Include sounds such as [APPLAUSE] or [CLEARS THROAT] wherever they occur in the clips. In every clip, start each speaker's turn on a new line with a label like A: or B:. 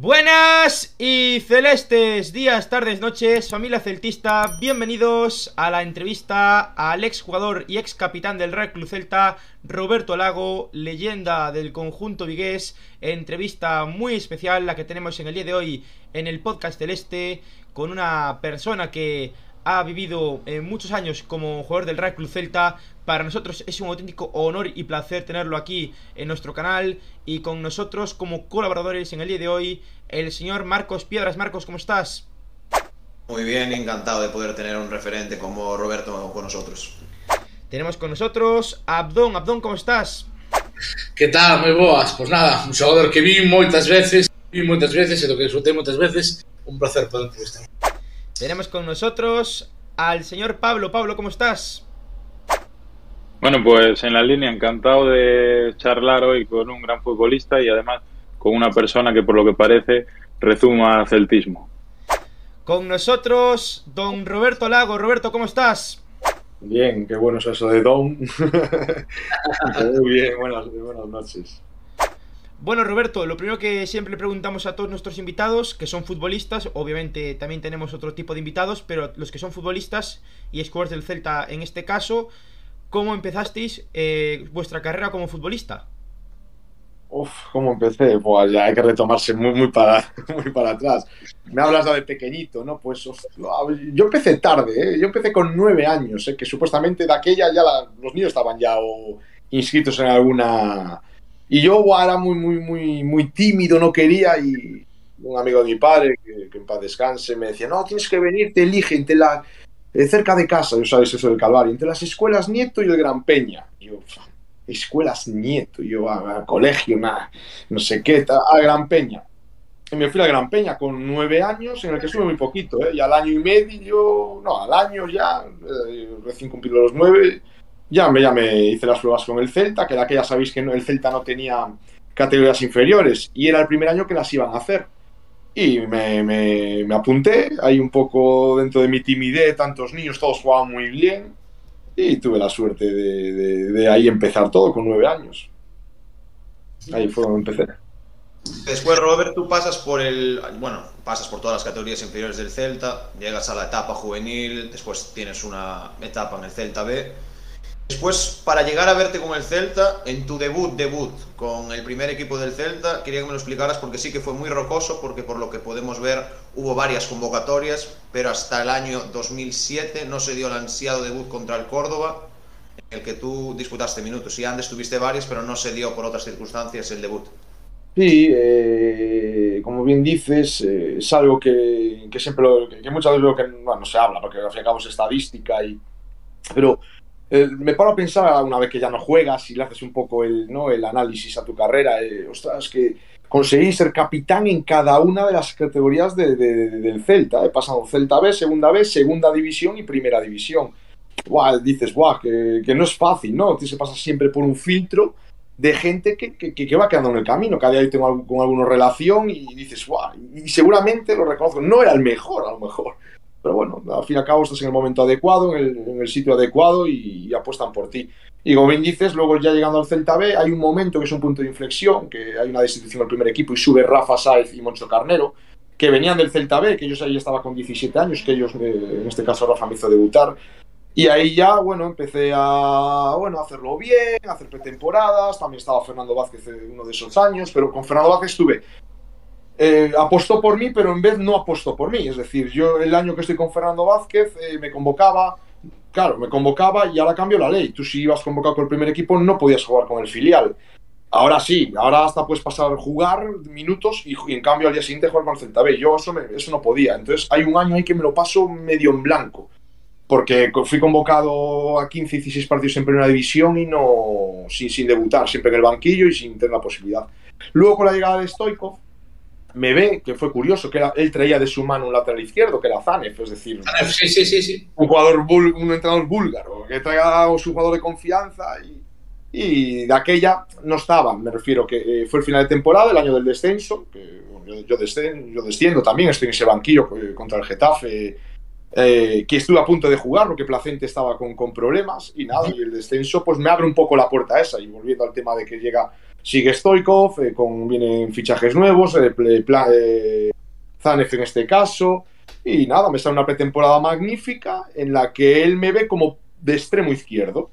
A: Buenas y celestes días, tardes, noches, familia celtista, bienvenidos a la entrevista al exjugador y ex capitán del Real Club Celta, Roberto Lago, leyenda del conjunto vigués, entrevista muy especial la que tenemos en el día de hoy en el podcast celeste, con una persona que ha vivido eh, muchos años como jugador del Real Club Celta. Para nosotros es un auténtico honor y placer tenerlo aquí en nuestro canal y con nosotros como colaboradores en el día de hoy el señor Marcos Piedras. Marcos, ¿cómo estás?
B: Muy bien, encantado de poder tener un referente como Roberto con nosotros.
A: Tenemos con nosotros a Abdón. Abdón, ¿cómo estás?
C: Que tal? Moi boas. Pois nada, un xogador que vi moitas veces, vi moitas veces e do que disfrutei moitas veces, un placer poder entrevistar.
A: Tenemos con nosotros al señor Pablo. Pablo, ¿cómo estás?
D: Bueno, pues en la línea, encantado de charlar hoy con un gran futbolista y además con una persona que por lo que parece rezuma celtismo.
A: Con nosotros, don Roberto Lago. Roberto, ¿cómo estás?
E: Bien, qué bueno es eso de Don. [LAUGHS] Muy bien, buenas, buenas noches.
A: Bueno, Roberto, lo primero que siempre preguntamos a todos nuestros invitados, que son futbolistas, obviamente también tenemos otro tipo de invitados, pero los que son futbolistas y escuadros del Celta en este caso, ¿cómo empezasteis eh, vuestra carrera como futbolista?
E: Uf, ¿cómo empecé? Pues ya hay que retomarse muy, muy, para, [LAUGHS] muy para atrás. Me hablas de pequeñito, ¿no? Pues yo empecé tarde, ¿eh? Yo empecé con nueve años, ¿eh? Que supuestamente de aquella ya los niños estaban ya inscritos en alguna... Y yo era muy, muy, muy, muy tímido, no quería y un amigo de mi padre, que, que en paz descanse, me decía, no, tienes que venir, te eligen, te la... Eh, cerca de casa, yo sabes eso del Calvario, entre las escuelas Nieto y el Gran Peña. Yo, escuelas Nieto, yo a, a colegio, nada, no sé qué, a Gran Peña. Y me fui a Gran Peña con nueve años, en el que estuve muy poquito, ¿eh? y al año y medio, no, al año ya, eh, recién cumplido los nueve, ya me, ya me hice las pruebas con el Celta, que de aquella sabéis que no, el Celta no tenía categorías inferiores, y era el primer año que las iban a hacer. Y me, me, me apunté, ahí un poco dentro de mi timidez, tantos niños, todos jugaban muy bien, y tuve la suerte de, de, de, ahí empezar todo con nueve años. Ahí fue donde empecé.
B: Después, Robert, tú pasas por el. Bueno, pasas por todas las categorías inferiores del Celta, llegas a la etapa juvenil, después tienes una etapa en el Celta B. Después, para llegar a verte con el Celta, en tu debut, debut con el primer equipo del Celta, quería que me lo explicaras porque sí que fue muy rocoso, porque por lo que podemos ver hubo varias convocatorias, pero hasta el año 2007 no se dio el ansiado debut contra el Córdoba, en el que tú disputaste minutos. Y antes tuviste varias, pero no se dio por otras circunstancias el debut.
E: Sí, eh, como bien dices, eh, es algo que, que siempre que, muchas veces lo que bueno, no se habla, porque al fin y al cabo es estadística, y, pero eh, me paro a pensar una vez que ya no juegas y le haces un poco el, ¿no? el análisis a tu carrera, eh, ostras, que conseguís ser capitán en cada una de las categorías de, de, de, del Celta, eh, pasando Celta B, Segunda B, Segunda División y Primera División. Buah, dices, guau, que, que, no es fácil, ¿no? Se pasa siempre por un filtro de gente que, que, que va quedando en el camino. Cada día tengo con alguna relación y dices, guau, y seguramente lo reconozco, no era el mejor a lo mejor, pero bueno, al fin y al cabo estás en el momento adecuado, en el, sitio adecuado y, apuestan por ti. Y como bien dices, luego ya llegando al Celta B, hay un momento que es un punto de inflexión, que hay una destitución del primer equipo y sube Rafa Saez y Moncho Carnero, que venían del Celta B, que ellos ahí estaba con 17 años, que ellos, eh, en este caso Rafa me hizo debutar. Y ahí ya, bueno, empecé a, bueno, hacerlo bien, hacer pretemporadas, también estaba Fernando Vázquez uno de esos años, pero con Fernando Vázquez estuve eh, apostó por mí, pero en vez no apostó por mí. Es decir, yo el año que estoy con Fernando Vázquez eh, me convocaba, claro, me convocaba y ahora cambió la ley. Tú si ibas convocado con el primer equipo no podías jugar con el filial. Ahora sí, ahora hasta puedes pasar a jugar minutos y, y, en cambio al día siguiente jugar con el Celta B. Yo eso, me, eso no podía. Entonces hay un año ahí que me lo paso medio en blanco. Porque fui convocado a 15, 16 partidos en primera división y no sin, sin debutar, siempre en el banquillo y sin tener la posibilidad. Luego con la llegada de Stoikov, me ve, que fue curioso, que era, él traía de su mano un lateral izquierdo, que era Zanev, es decir,
C: sí, sí, sí, sí.
E: un jugador, bul, un entrenador búlgaro, que traía a su jugador de confianza y, y, de aquella no estaba, me refiero que eh, fue el final de temporada, el año del descenso, que bueno, yo, desciendo también, estoy en ese banquillo eh, contra el Getafe, eh, que estuve a punto de jugar, porque Placente estaba con, con problemas y nada, y el descenso pues me abre un poco la puerta esa, y volviendo al tema de que llega sigue Stoikov, eh, con, vienen fichajes nuevos, eh, eh, Zanef en este caso, y nada, me sale una pretemporada magnífica en la que él me ve como de extremo izquierdo.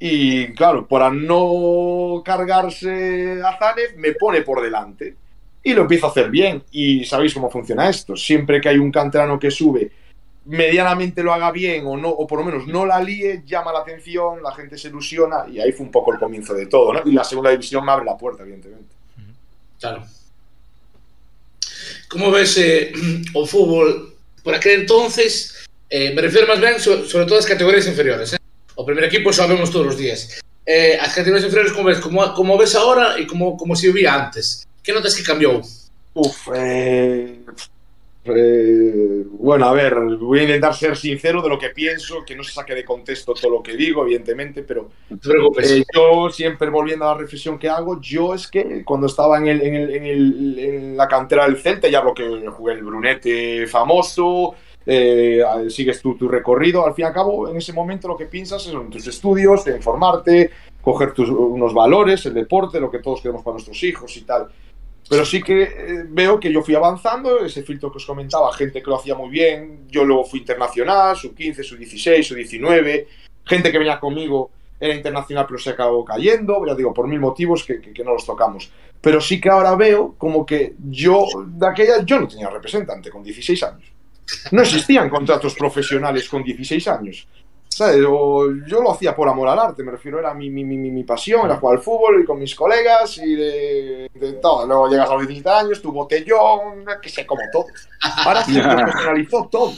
E: Y claro, para no cargarse a Zanef, me pone por delante. Y lo empiezo a hacer bien. Y sabéis cómo funciona esto. Siempre que hay un canterano que sube, medianamente lo haga bien o no, o por lo menos no la líe, llama la atención, la gente se ilusiona. Y ahí fue un poco el comienzo de todo. ¿no? Y la segunda división me abre la puerta, evidentemente.
C: Claro. ¿Cómo ves eh, [CLEARS THROAT] o fútbol por aquel entonces? Eh, me refiero más bien sobre, sobre todo a las categorías inferiores. Eh? O primer equipo vemos todos os días. Eh, as categorías inferiores como ves, como, como ves ahora e como, como se vivía antes. Que notas que cambiou?
E: Uf, eh, eh, bueno, a ver, voy a intentar ser sincero de lo que pienso, que no se saque de contexto todo lo que digo, evidentemente, pero eh, yo siempre volviendo a la reflexión que hago, yo es que cuando estaba en, el, en, el, en, el, en la cantera del Celta, ya lo que jugué el Brunete famoso, eh, sigues tu, tu, recorrido, al fin y al cabo, en ese momento lo que piensas son tus estudios, de informarte, coger tus, unos valores, el deporte, lo que todos queremos para nuestros hijos y tal. Pero sí que eh, veo que yo fui avanzando, ese filtro que os comentaba, gente que lo hacía muy bien, yo luego fui internacional, sub 15, sub 16, sub 19, gente que venía conmigo era internacional pero se acabó cayendo, ya digo, por mil motivos que, que, que, no los tocamos. Pero sí que ahora veo como que yo, de aquella, yo no tenía representante con 16 años. No existían contratos profesionales con 16 años. ¿Sabes? O yo lo hacía por amor al arte, me refiero, era mi, mi, mi, mi pasión, era jugar al fútbol y con mis colegas y de, de, todo. Luego llegas a los 17 años, tu botellón, que sé, como todo. Ahora se [LAUGHS] profesionalizó todo.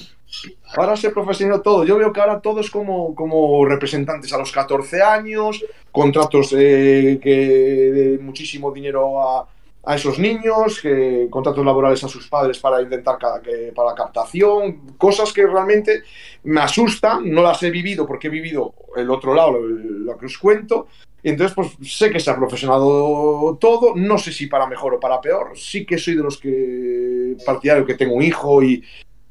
E: Ahora se profesionalizó todo. Yo veo que ahora todo es como, como representantes a los 14 años, contratos eh, que de muchísimo dinero a, a esos niños, contratos laborales a sus padres para intentar que, para captación, cosas que realmente me asustan, no las he vivido porque he vivido el otro lado, lo, que os cuento, entonces pues sé que se ha profesionado todo, no sé si para mejor o para peor, sí que soy de los que partidario que tengo un hijo y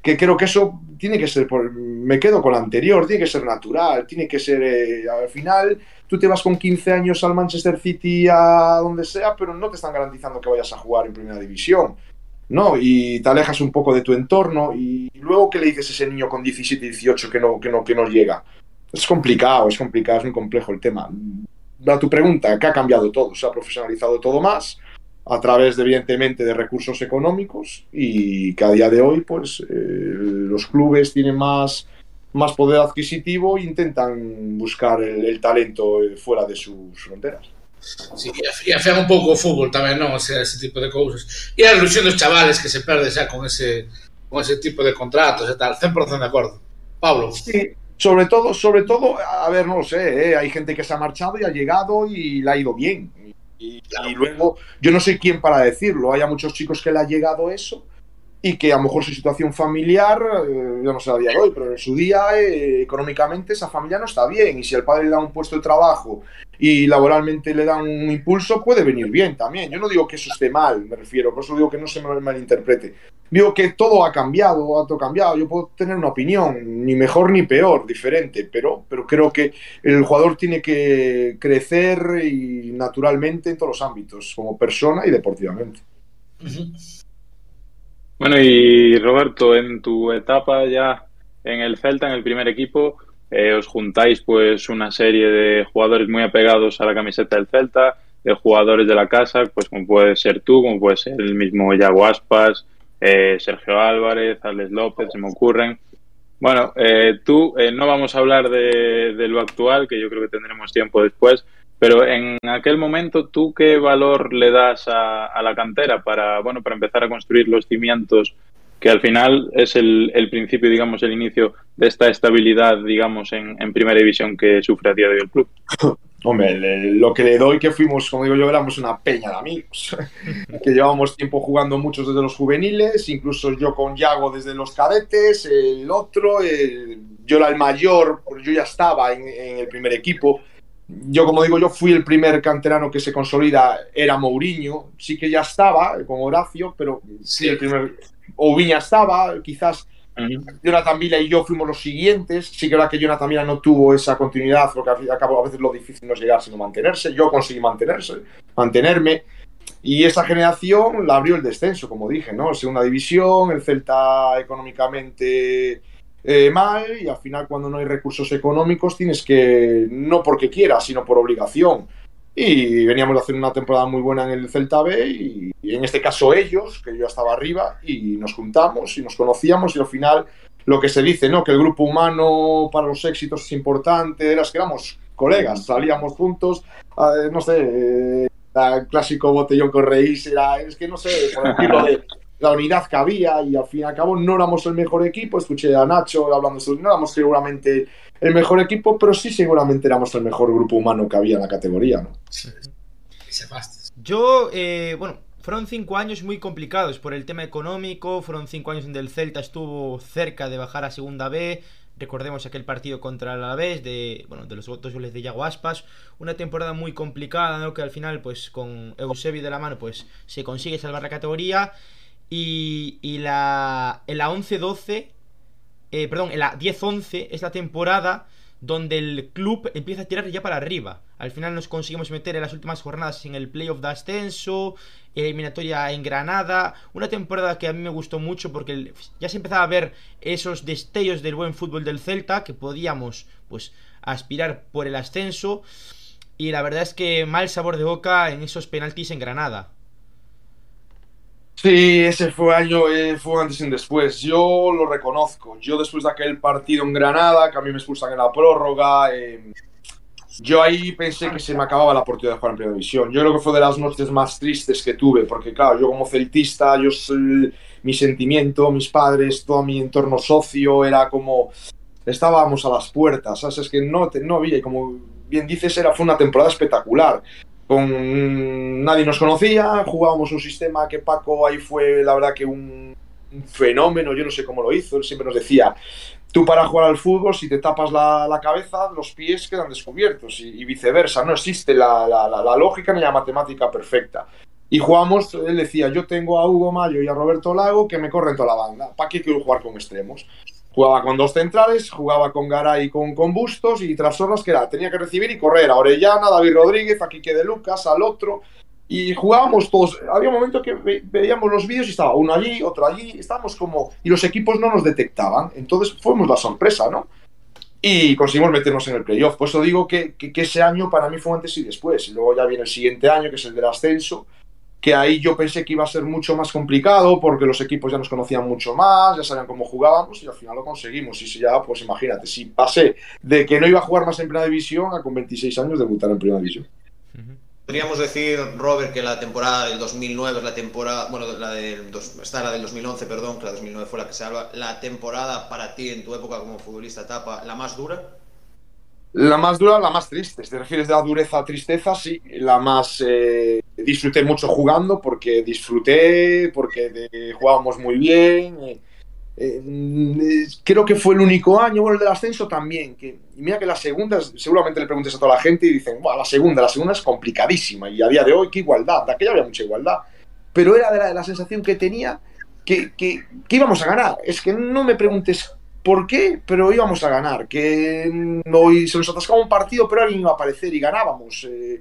E: que creo que eso tiene que ser, por, me quedo con lo anterior, tiene que ser natural, tiene que ser, eh, al final tú te vas con 15 años al Manchester City, a donde sea, pero no te están garantizando que vayas a jugar en primera división. ¿no? Y te alejas un poco de tu entorno y luego ¿qué le dices a ese niño con 17, 18 que no, que no, que no llega? Es complicado, es complicado, es muy complejo el tema. A tu pregunta, ¿qué ha cambiado todo? Se ha profesionalizado todo más a través, de, evidentemente, de recursos económicos y que a día de hoy, pues, eh, los clubes tienen más, más poder adquisitivo e intentan buscar el, el talento fuera de sus fronteras.
C: Sí, e afea un pouco o fútbol tamén, non? O sea, ese tipo de cousas. E a ilusión dos chavales que se perde xa con ese, con ese tipo de contratos e tal. 100% de acordo. Pablo.
E: Sí, sobre todo, sobre todo, a ver, no sé, ¿eh? hay gente que se ha marchado y ha llegado y le ha ido bien. Y, claro. y, luego, yo no sé quién para decirlo, hay a muchos chicos que le ha llegado eso y que a lo mejor su situación familiar, eh, yo no sé a día de hoy, pero en su día eh, económicamente esa familia no está bien y si el padre le da un puesto de trabajo y laboralmente le da un impulso, puede venir bien también. Yo no digo que eso esté mal, me refiero, por eso digo que no se me malinterprete. Digo que todo ha cambiado, ha todo cambiado. Yo puedo tener una opinión, ni mejor ni peor, diferente, pero, pero creo que el jugador tiene que crecer y naturalmente en todos los ámbitos, como persona y deportivamente.
C: Uh -huh.
D: Bueno, y Roberto, en tu etapa ya en el Celta, en el primer equipo, eh, os juntáis pues una serie de jugadores muy apegados a la camiseta del Celta, de jugadores de la casa, pues como puede ser tú, como puede ser el mismo Yago Aspas, eh, Sergio Álvarez, Alex López, se me ocurren. Bueno, eh, tú, eh, no vamos a hablar de, de, lo actual, que yo creo que tendremos tiempo después, pero en aquel momento, ¿tú qué valor le das a, a la cantera para, bueno, para empezar a construir los cimientos que al final es el, principio, digamos, el inicio de esta estabilidad, digamos, en, primera división que sufre a día de hoy el club. [LAUGHS]
E: Hombre, le, lo que le doy que fuimos, como digo yo, éramos una peña de amigos, [LAUGHS] que llevamos tiempo jugando muchos desde los juveniles, incluso yo con Yago desde los cadetes, el otro, yo era el mayor, yo ya estaba en el primer equipo, yo, como digo, yo fui el primer canterano que se consolida, era Mourinho, sí que ya estaba con Horacio, pero sí, el primer, Oviña estaba, quizás Jonathan Vila y yo fuimos los siguientes. Sí que es verdad que Jonathan Vila no tuvo esa continuidad, porque al fin y al cabo a veces lo difícil no es llegar, sino mantenerse. Yo conseguí mantenerse, mantenerme. Y esa generación la abrió el descenso, como dije, ¿no? Segunda división, el Celta económicamente eh, mal, y al final, cuando no hay recursos económicos, tienes que, no porque quieras, sino por obligación. Y veníamos de hacer una temporada muy buena en el Celta B, y, y en este caso ellos, que yo estaba arriba, y nos juntamos y nos conocíamos, y al final lo que se dice, ¿no? Que el grupo humano para los éxitos es importante, era que éramos colegas, salíamos juntos, eh, no sé, eh, el clásico botellón con reís, era, es que no sé, por decirlo de la unidad que había y al fin y al cabo no éramos el mejor equipo, escuché a Nacho hablando eso, no éramos seguramente el mejor equipo, pero sí seguramente éramos el mejor grupo humano que había en la categoría, ¿no?
A: Yo, eh, bueno, fueron cinco años muy complicados por el tema económico, fueron cinco años donde el Celta estuvo cerca de bajar a Segunda B, recordemos aquel partido contra el Alavés de, bueno, de los dos goles de Yago Aspas, una temporada muy complicada, ¿no? que al final pues con Eusebio de la mano pues se consigue salvar la categoría y, y la, en la 11-12, eh, perdón, en la 10-11 es la temporada donde el club empieza a tirar ya para arriba. Al final nos conseguimos meter en las últimas jornadas en el playoff de ascenso, eliminatoria en Granada, una temporada que a mí me gustó mucho porque ya se empezaba a ver esos destellos del buen fútbol del Celta que podíamos pues aspirar por el ascenso y la verdad es que mal sabor de boca en esos penaltis en Granada.
E: Sí, ese fue año, eh, fue antes y después. Yo lo reconozco. Yo después de aquel partido en Granada, que a mí me expulsan en la prórroga, eh, yo ahí pensé que se me acababa la oportunidad de jugar en Primera División. Yo creo que fue de las noches más tristes que tuve, porque claro, yo como celtista, yo mi sentimiento, mis padres, todo mi entorno socio, era como estábamos a las puertas, ¿sabes? Es que no, no había, y como bien dices, era, fue una temporada espectacular con nadie nos conocía, jugábamos un sistema que Paco ahí fue la verdad que un, fenómeno, yo no sé cómo lo hizo, él siempre nos decía, tú para jugar al fútbol si te tapas la, cabeza los pies quedan descubiertos y, viceversa, no existe la, lógica ni la matemática perfecta. Y jugamos, él decía, yo tengo a Hugo Mayo y a Roberto Lago que me corren toda la banda, ¿para qué quiero jugar con extremos? Jugaba con dos centrales, jugaba con Garay y con, con Bustos y tras horas que era, tenía que recibir y correr a Orellana, David Rodríguez, aquí que de Lucas, al otro. Y jugábamos todos. Había un momento que ve, veíamos los vídeos y estaba uno allí, otro allí. Estábamos como. Y los equipos no nos detectaban. Entonces fuimos la sorpresa, ¿no? Y conseguimos meternos en el playoff. Por eso digo que, que, que, ese año para mí fue antes y después. Y luego ya viene el siguiente año, que es el del ascenso que ahí yo pensé que iba a ser mucho más complicado porque los equipos ya nos conocían mucho más, ya sabían cómo jugábamos y al final lo conseguimos. Y si ya, pues imagínate, si pasé de que no iba a jugar más en Primera División a con 26 años debutar en Primera División.
B: Podríamos decir, Robert, que la temporada del 2009 es la temporada, bueno, la del, está la del 2011, perdón, que la 2009 fue la que se habla, la temporada para ti en tu época como futbolista etapa, la más dura.
E: La más dura, la más triste. Si te refieres de la dureza a tristeza, sí. La más. Eh, disfruté mucho jugando porque disfruté, porque jugábamos muy bien. Eh, eh, creo que fue el único año, bueno, el del ascenso también. Que, y mira que la segunda, seguramente le preguntes a toda la gente y dicen, la segunda, la segunda es complicadísima. Y a día de hoy, qué igualdad. De aquella había mucha igualdad. Pero era de la, de la sensación que tenía que, que, que íbamos a ganar. Es que no me preguntes por qué, pero íbamos a ganar. Que hoy se nos atascaba un partido, pero alguien iba a aparecer y ganábamos. Eh,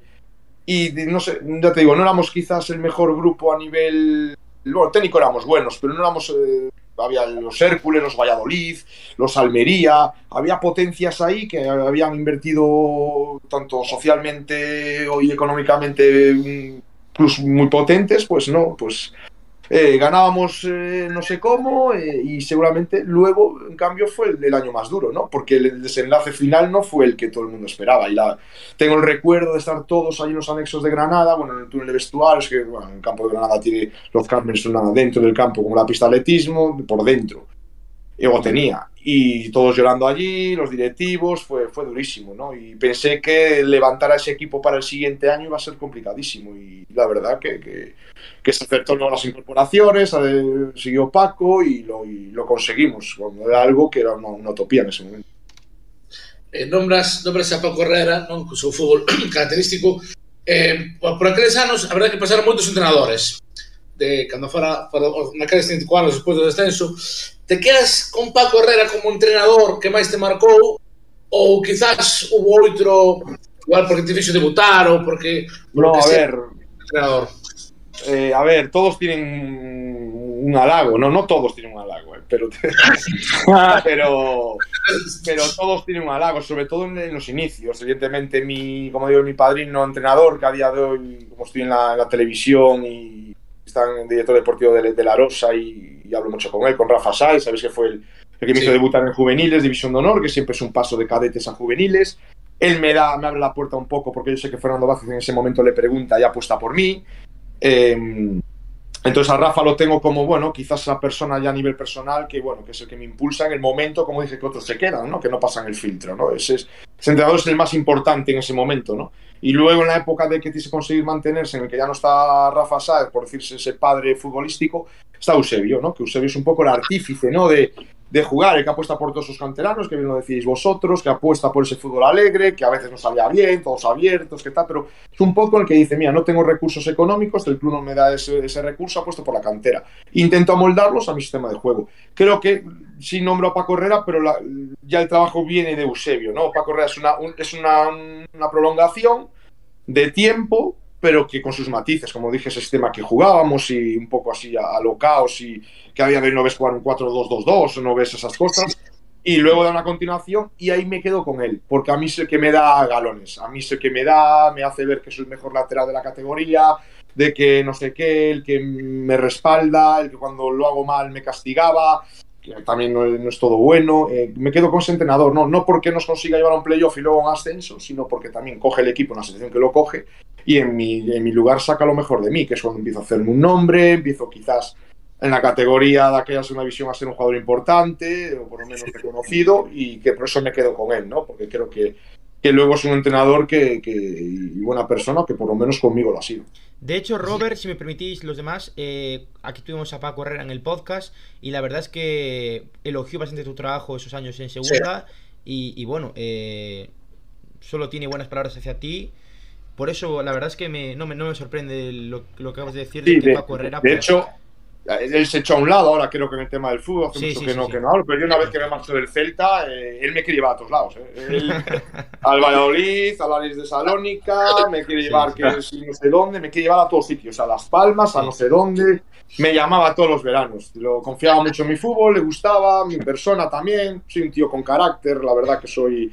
E: y no sé, ya te digo, no éramos quizás el mejor grupo a nivel. Bueno, técnico éramos buenos, pero no éramos. Eh, había los Hércules, los Valladolid, los Almería, había potencias ahí que habían invertido tanto socialmente y económicamente plus muy potentes, pues no, pues eh, ganábamos eh, no sé cómo eh, y seguramente luego, en cambio, fue el, el, año más duro, ¿no? Porque el desenlace final no fue el que todo el mundo esperaba. Y la, tengo el recuerdo de estar todos ahí en los anexos de Granada, bueno, en el túnel de vestuarios, que bueno, el campo de Granada tiene los Carmen dentro del campo, como la pista de atletismo, por dentro. Yo tenía. Y todos llorando allí, los directivos, fue, fue durísimo, ¿no? Y pensé que levantar a ese equipo para el siguiente año iba a ser complicadísimo. Y la verdad que, que, que se acertó ¿no? las incorporaciones, siguió Paco y lo, y lo conseguimos. Era algo que era una, una utopía en ese momento.
C: Eh, nombras, nombras a Paco Herrera, non? co seu fútbol [CLEARS THROAT] característico. Eh, por aqueles anos, a verdade que pasaron moitos entrenadores. de cando fora, fora naqueles 35 anos despois do descenso, te quedas con Paco Herrera como entrenador que máis te marcou ou quizás hubo outro igual porque te fixo debutar ou porque
E: no,
C: porque
E: a
C: sea,
E: ver,
C: entrenador.
E: Eh, a ver, todos tienen un halago, no no todos tienen un halago, eh, pero [LAUGHS] pero pero todos tienen un halago, sobre todo en, los inicios. Evidentemente, mi, como digo, mi padrino entrenador, que a día de hoy, como estoy en la, en la televisión y está en el director deportivo de, de La Rosa y y hablo mucho con él, con Rafa Sáez, sabéis que fue el, el que me
C: Sí.
E: hizo debutar en juveniles, división de honor, que siempre es un paso de cadetes a juveniles. Él me da, me abre la puerta un poco porque yo sé que Fernando Vázquez en ese momento le pregunta y apuesta por mí. Eh, entonces a Rafa lo tengo como, bueno, quizás esa persona ya a nivel personal que, bueno, que es el que me impulsa en el momento, como dije, que otros se quedan, ¿no? Que no pasan el filtro, ¿no? Ese, es, ese entrenador es el más importante en ese momento, ¿no? Y luego en la época de que que conseguir mantenerse, en el que ya no está Rafa Sáez, por decirse ese padre futbolístico, está Eusebio, ¿no? Que Eusebio es un poco el artífice, ¿no? De, de jugar, el que apuesta por todos sus canteranos, que bien lo decís vosotros, que apuesta por ese fútbol alegre, que a veces no salía bien, todos abiertos, que tal, pero es un poco el que dice, mira, no tengo recursos económicos, el club no me da ese, recurso, apuesto por la cantera. Intento amoldarlos a mi sistema de juego. Creo que sí nombro a Paco Herrera, pero ya el trabajo viene de Eusebio, ¿no? Paco Herrera es una, un- es una, una prolongación de tiempo, pero que con sus matices, como dije, ese sistema que jugábamos y un poco así a, a lo caos y que a día de hoy no ves jugar un 4-2-2-2, no ves esas cosas. Y luego da una continuación y ahí me quedo con él, porque a mí el que me da galones, a mí el que me da, me hace ver que soy el mejor lateral de la categoría, de que no sé qué, el que me respalda, el que cuando lo hago mal me castigaba, que también no, es- no es todo bueno. Eh, me quedo con ese entrenador, no, no porque nos consiga llevar a un playoff y luego a un ascenso, sino porque también coge el equipo en la situación que lo coge y en mi, en mi lugar saca lo mejor de mí, que es cuando empiezo a hacerme un nombre, empiezo quizás en la categoría de aquella segunda visión a ser un jugador importante, o por lo menos reconocido, y que por eso me quedo con él, ¿no? Porque creo que, que luego es un entrenador que, que, y buena persona, que por lo menos conmigo lo ha sido.
A: De hecho, Robert, si me permitís los demás, eh, aquí tuvimos a Paco Herrera en el podcast y la verdad es que elogió bastante tu trabajo esos años en segunda y, y bueno, eh, solo tiene buenas palabras hacia ti. Por eso, la verdad es que me, no, me, no me sorprende lo, lo que acabas de decir de
E: Sí,
A: que
E: de,
A: Paco Herrera.
E: de
A: pues,
E: hecho, él se echó a un lado ahora, creo que en el tema del fútbol, hace
A: Sí,
E: mucho
A: sí,
E: que, no, que no hablo, pero yo una vez que me marcho del Celta, eh, él me quiere llevar a todos lados. eh. Él- [LAUGHS] al Valladolid, al Aris de Salónica, me quiere llevar que no sé dónde, me quiere llevar a todos sitios, a Las Palmas, a no sé dónde. Me llamaba todos los veranos. Lo confiaba mucho en mi fútbol, le gustaba, mi persona también. Soy un tío con carácter, la verdad que soy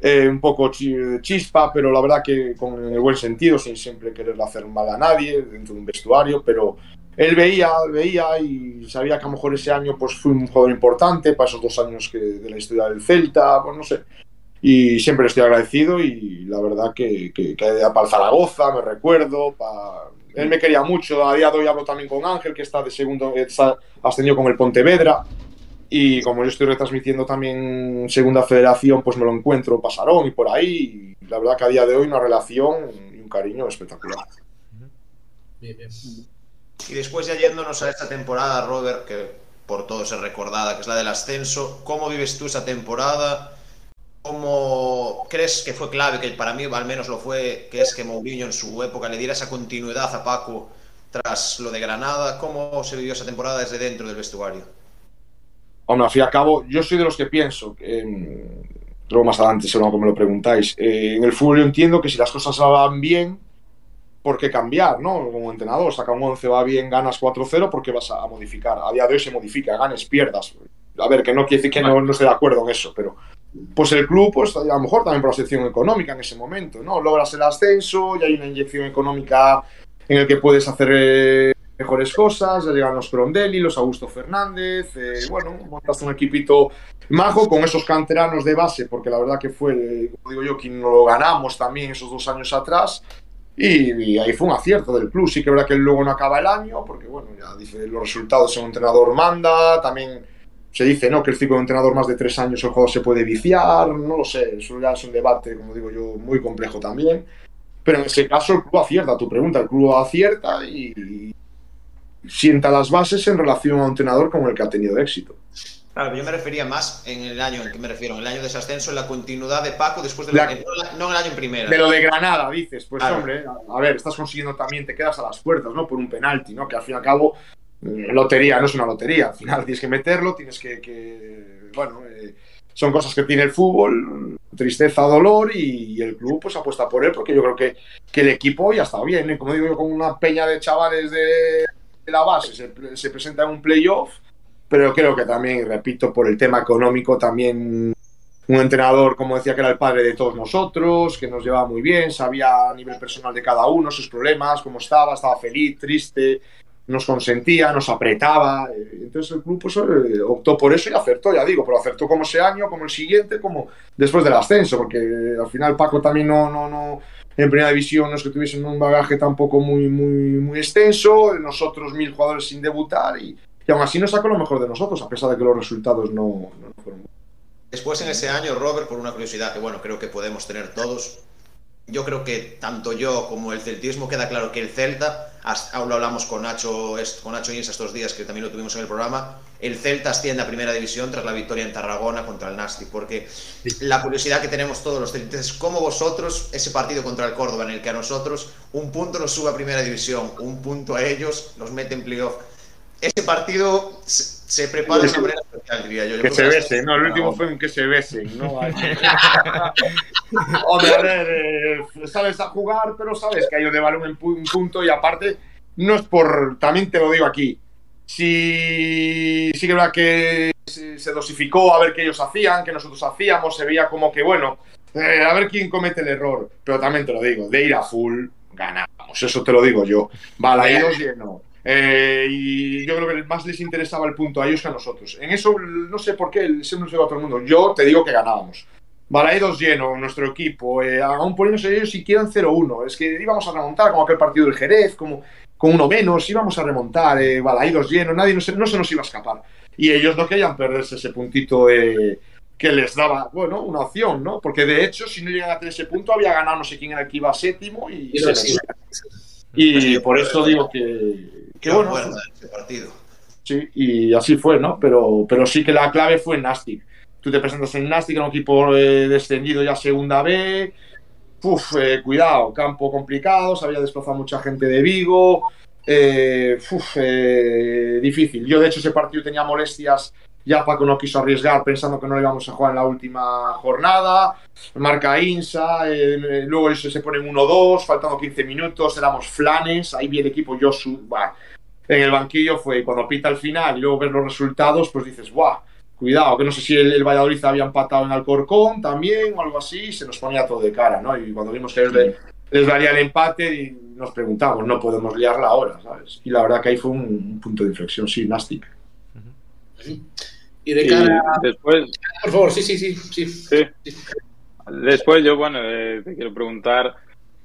E: eh, un poco chi- chispa, pero la verdad que con el buen sentido, sin siempre querer hacer mal a nadie dentro de un vestuario, pero él veía, veía y sabía que a lo mejor ese año pues fui un jugador importante para esos dos años que, de la historia del Celta, pues no sé. Y siempre estoy agradecido y la verdad que, que, que para Zaragoza, me recuerdo, él me quería mucho, a día de hoy hablo también con Ángel, que está de segundo, está ascendido con el Pontevedra, y como yo estoy retransmitiendo también Segunda Federación, pues me lo encuentro en Pasarón y por ahí, y la verdad que a día de hoy una relación y un cariño espectacular.
C: Bien, bien.
B: Y después ya yéndonos a esta temporada, Robert, que por todos es recordada, que es la del ascenso, ¿cómo vives tú esa temporada? ¿Cómo crees que fue clave, que para mí al menos lo fue, que es que Mourinho en su época le diera esa continuidad a Paco tras lo de Granada? ¿Cómo se vivió esa temporada desde dentro del vestuario?
E: Hombre, al fin y al cabo, yo soy de los que pienso, eh, luego más adelante seguro que me lo preguntáis, eh, en el fútbol yo entiendo que si las cosas van bien, ¿por qué cambiar? ¿no? Como entrenador, saca un 11, va bien, ganas 4-0, ¿por qué vas a, a modificar? A día de hoy se modifica, ganes, pierdas. A ver, que no quiere decir que no, no esté de acuerdo en eso, pero pues el club, pues a lo mejor también por la sección económica en ese momento, ¿no? Logras el ascenso, ya hay una inyección económica en el que puedes hacer eh, mejores cosas, ya llegan los Crondelli, los Augusto Fernández, eh, bueno, montaste un equipito majo con esos canteranos de base, porque la verdad que fue, como digo yo, quien lo ganamos también esos dos años atrás, y, y ahí fue un acierto del club. Sí que es verdad que luego no acaba el año, porque bueno, ya dice los resultados, un entrenador manda, también se dice ¿no? que el ciclo de entrenador más de tres años el jugador se puede viciar, no lo sé, eso ya es un debate, como digo yo, muy complejo también. Pero en ese caso el club acierta, tu pregunta, el club acierta y, y sienta las bases en relación a un entrenador como el que ha tenido éxito.
B: Claro, yo me refería más en el año en que me refiero, en el año de ese ascenso, en la continuidad de Paco después de
E: La-
B: no en el año en primera.
E: De lo de Granada, dices, pues
B: Claro.
E: hombre, a ver, estás consiguiendo también, te quedas a las puertas, ¿no? Por un penalti, ¿no? Que al fin y al cabo, eh, lotería no es una lotería, al final [LAUGHS] tienes que meterlo, tienes que, que- bueno, eh, son cosas que tiene el fútbol, tristeza, dolor, y, y el club pues apuesta por él, porque yo creo que, que el equipo ya está bien, ¿eh? Como digo yo, con una peña de chavales de la base, se, se presenta en un playoff, pero creo que también, repito, por el tema económico, también un entrenador, como decía, que era el padre de todos nosotros, que nos llevaba muy bien, sabía a nivel personal de cada uno sus problemas, cómo estaba, estaba feliz, triste, nos consentía, nos apretaba. eh, Entonces el club eh, optó por eso y acertó, ya digo, pero acertó como ese año, como el siguiente, como después del ascenso, porque eh, al final Paco también no, no, en primera división no es que tuviesen un bagaje tampoco muy, muy, extenso, nosotros mil jugadores sin debutar y, y aún así nos sacó lo mejor de nosotros, a pesar de que los resultados no, no fueron buenos.
B: Después en ese año, Robert, por una curiosidad que bueno, creo que podemos tener todos, yo creo que tanto yo como el celtismo queda claro que el Celta, aún lo hablamos con Nacho, con Nacho Insa estos días, que también lo tuvimos en el programa, el Celta asciende a primera división tras la victoria en Tarragona contra el Nasti, porque la curiosidad que tenemos todos los celtistas es cómo vosotros, ese partido contra el Córdoba, en el que a nosotros un punto nos sube a primera división, un punto a ellos nos mete en playoff. Ese partido se, se prepara de una manera especial, diría yo. Yo
E: Que se besen, no, el último fue un que se besen, ¿no? [LAUGHS] [LAUGHS] Hombre, a ver, eh, sabes a jugar, pero sabes que hay de balón en un punto y aparte, no es por, también te lo digo aquí, si sí que verdad que se, se dosificó a ver qué ellos hacían, que nosotros hacíamos, se veía como que, bueno, eh, a ver quién comete el error, pero también te lo digo, de ir a full, ganamos, eso te lo digo yo, balaídos lleno. Eh, y yo creo que más les interesaba el punto a ellos que a nosotros. En eso no sé por qué, se nos lleva a todo el mundo. Yo te digo que ganábamos. Balaídos lleno, nuestro equipo, eh, aún poniéndose ellos si quieren 0-1. Es que íbamos a remontar, como aquel partido del Jerez, como con uno menos, íbamos a remontar, eh, Balaídos lleno, nadie no se, no se nos iba a escapar. Y ellos no querían perderse ese puntito eh, que les daba, bueno, una opción, ¿no? Porque de hecho, si no llegan a tener ese punto, había ganado no sé quién era el que iba séptimo y,
C: Y
E: se
C: sí.
E: Y por eso digo que, que
B: Qué
E: bueno,
B: bueno ese partido.
E: Sí, y así fue, ¿no? Pero, pero sí que la clave fue Nastic. Tú te presentas en Nastic, era un equipo eh, descendido ya segunda B. Uf, eh, cuidado, campo complicado, se había desplazado mucha gente de Vigo. Eh, uf, eh, difícil. Yo, de hecho, ese partido tenía molestias. Ya Paco no quiso arriesgar pensando que no le íbamos a jugar en la última jornada. Marca Insa, eh, luego eso se ponen 1-2, faltando 15 minutos, éramos flanes. Ahí vi el equipo. Bah, en el banquillo fue cuando pita al final y luego ves los resultados, pues dices, ¡guau! Cuidado, que no sé si el, el Valladolid había empatado en Alcorcón también o algo así, se nos ponía todo de cara, ¿no? Y cuando vimos que ellos le- les daría el empate, y nos preguntamos, no podemos liarla ahora, ¿sabes? Y la verdad que ahí fue un, un punto de inflexión, sí, Nastic.
C: Y de
D: Y
C: cara.
D: después,
C: Por favor, sí, sí, sí. sí.
D: sí. Después yo, bueno, eh, te quiero preguntar,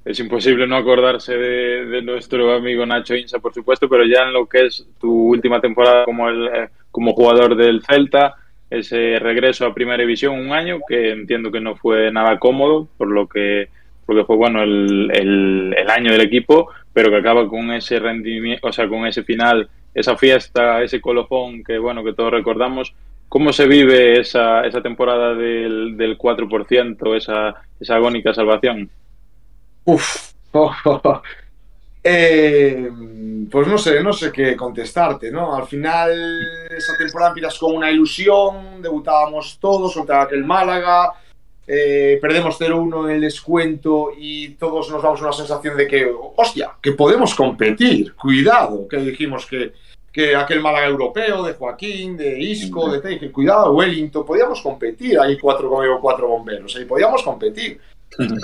D: es imposible no acordarse de, de nuestro amigo Nacho Insa, por supuesto, pero ya en lo que es tu última temporada como, el, eh, como jugador del Celta, ese regreso a Primera División, un año que entiendo que no fue nada cómodo, por lo que, porque fue bueno el, el, año del equipo, pero que acaba con ese rendimiento, o sea, con ese final, esa fiesta, ese colofón que, bueno, que todos recordamos. ¿Cómo se vive esa, esa temporada del, del 4%, esa, esa agónica salvación?
E: Uf. [LAUGHS] Eh, pues no sé, no sé qué contestarte, ¿no? Al final, esa temporada empiezas con una ilusión, debutábamos todos contra aquel Málaga, eh, perdemos 0-1 en el descuento y todos nos damos una sensación de que, hostia, que podemos competir, cuidado, que dijimos que, que aquel Málaga europeo de Joaquín, de Isco, de Teje, cuidado, Wellington, podíamos competir, hay cuatro, cuatro bomberos, ahí podíamos competir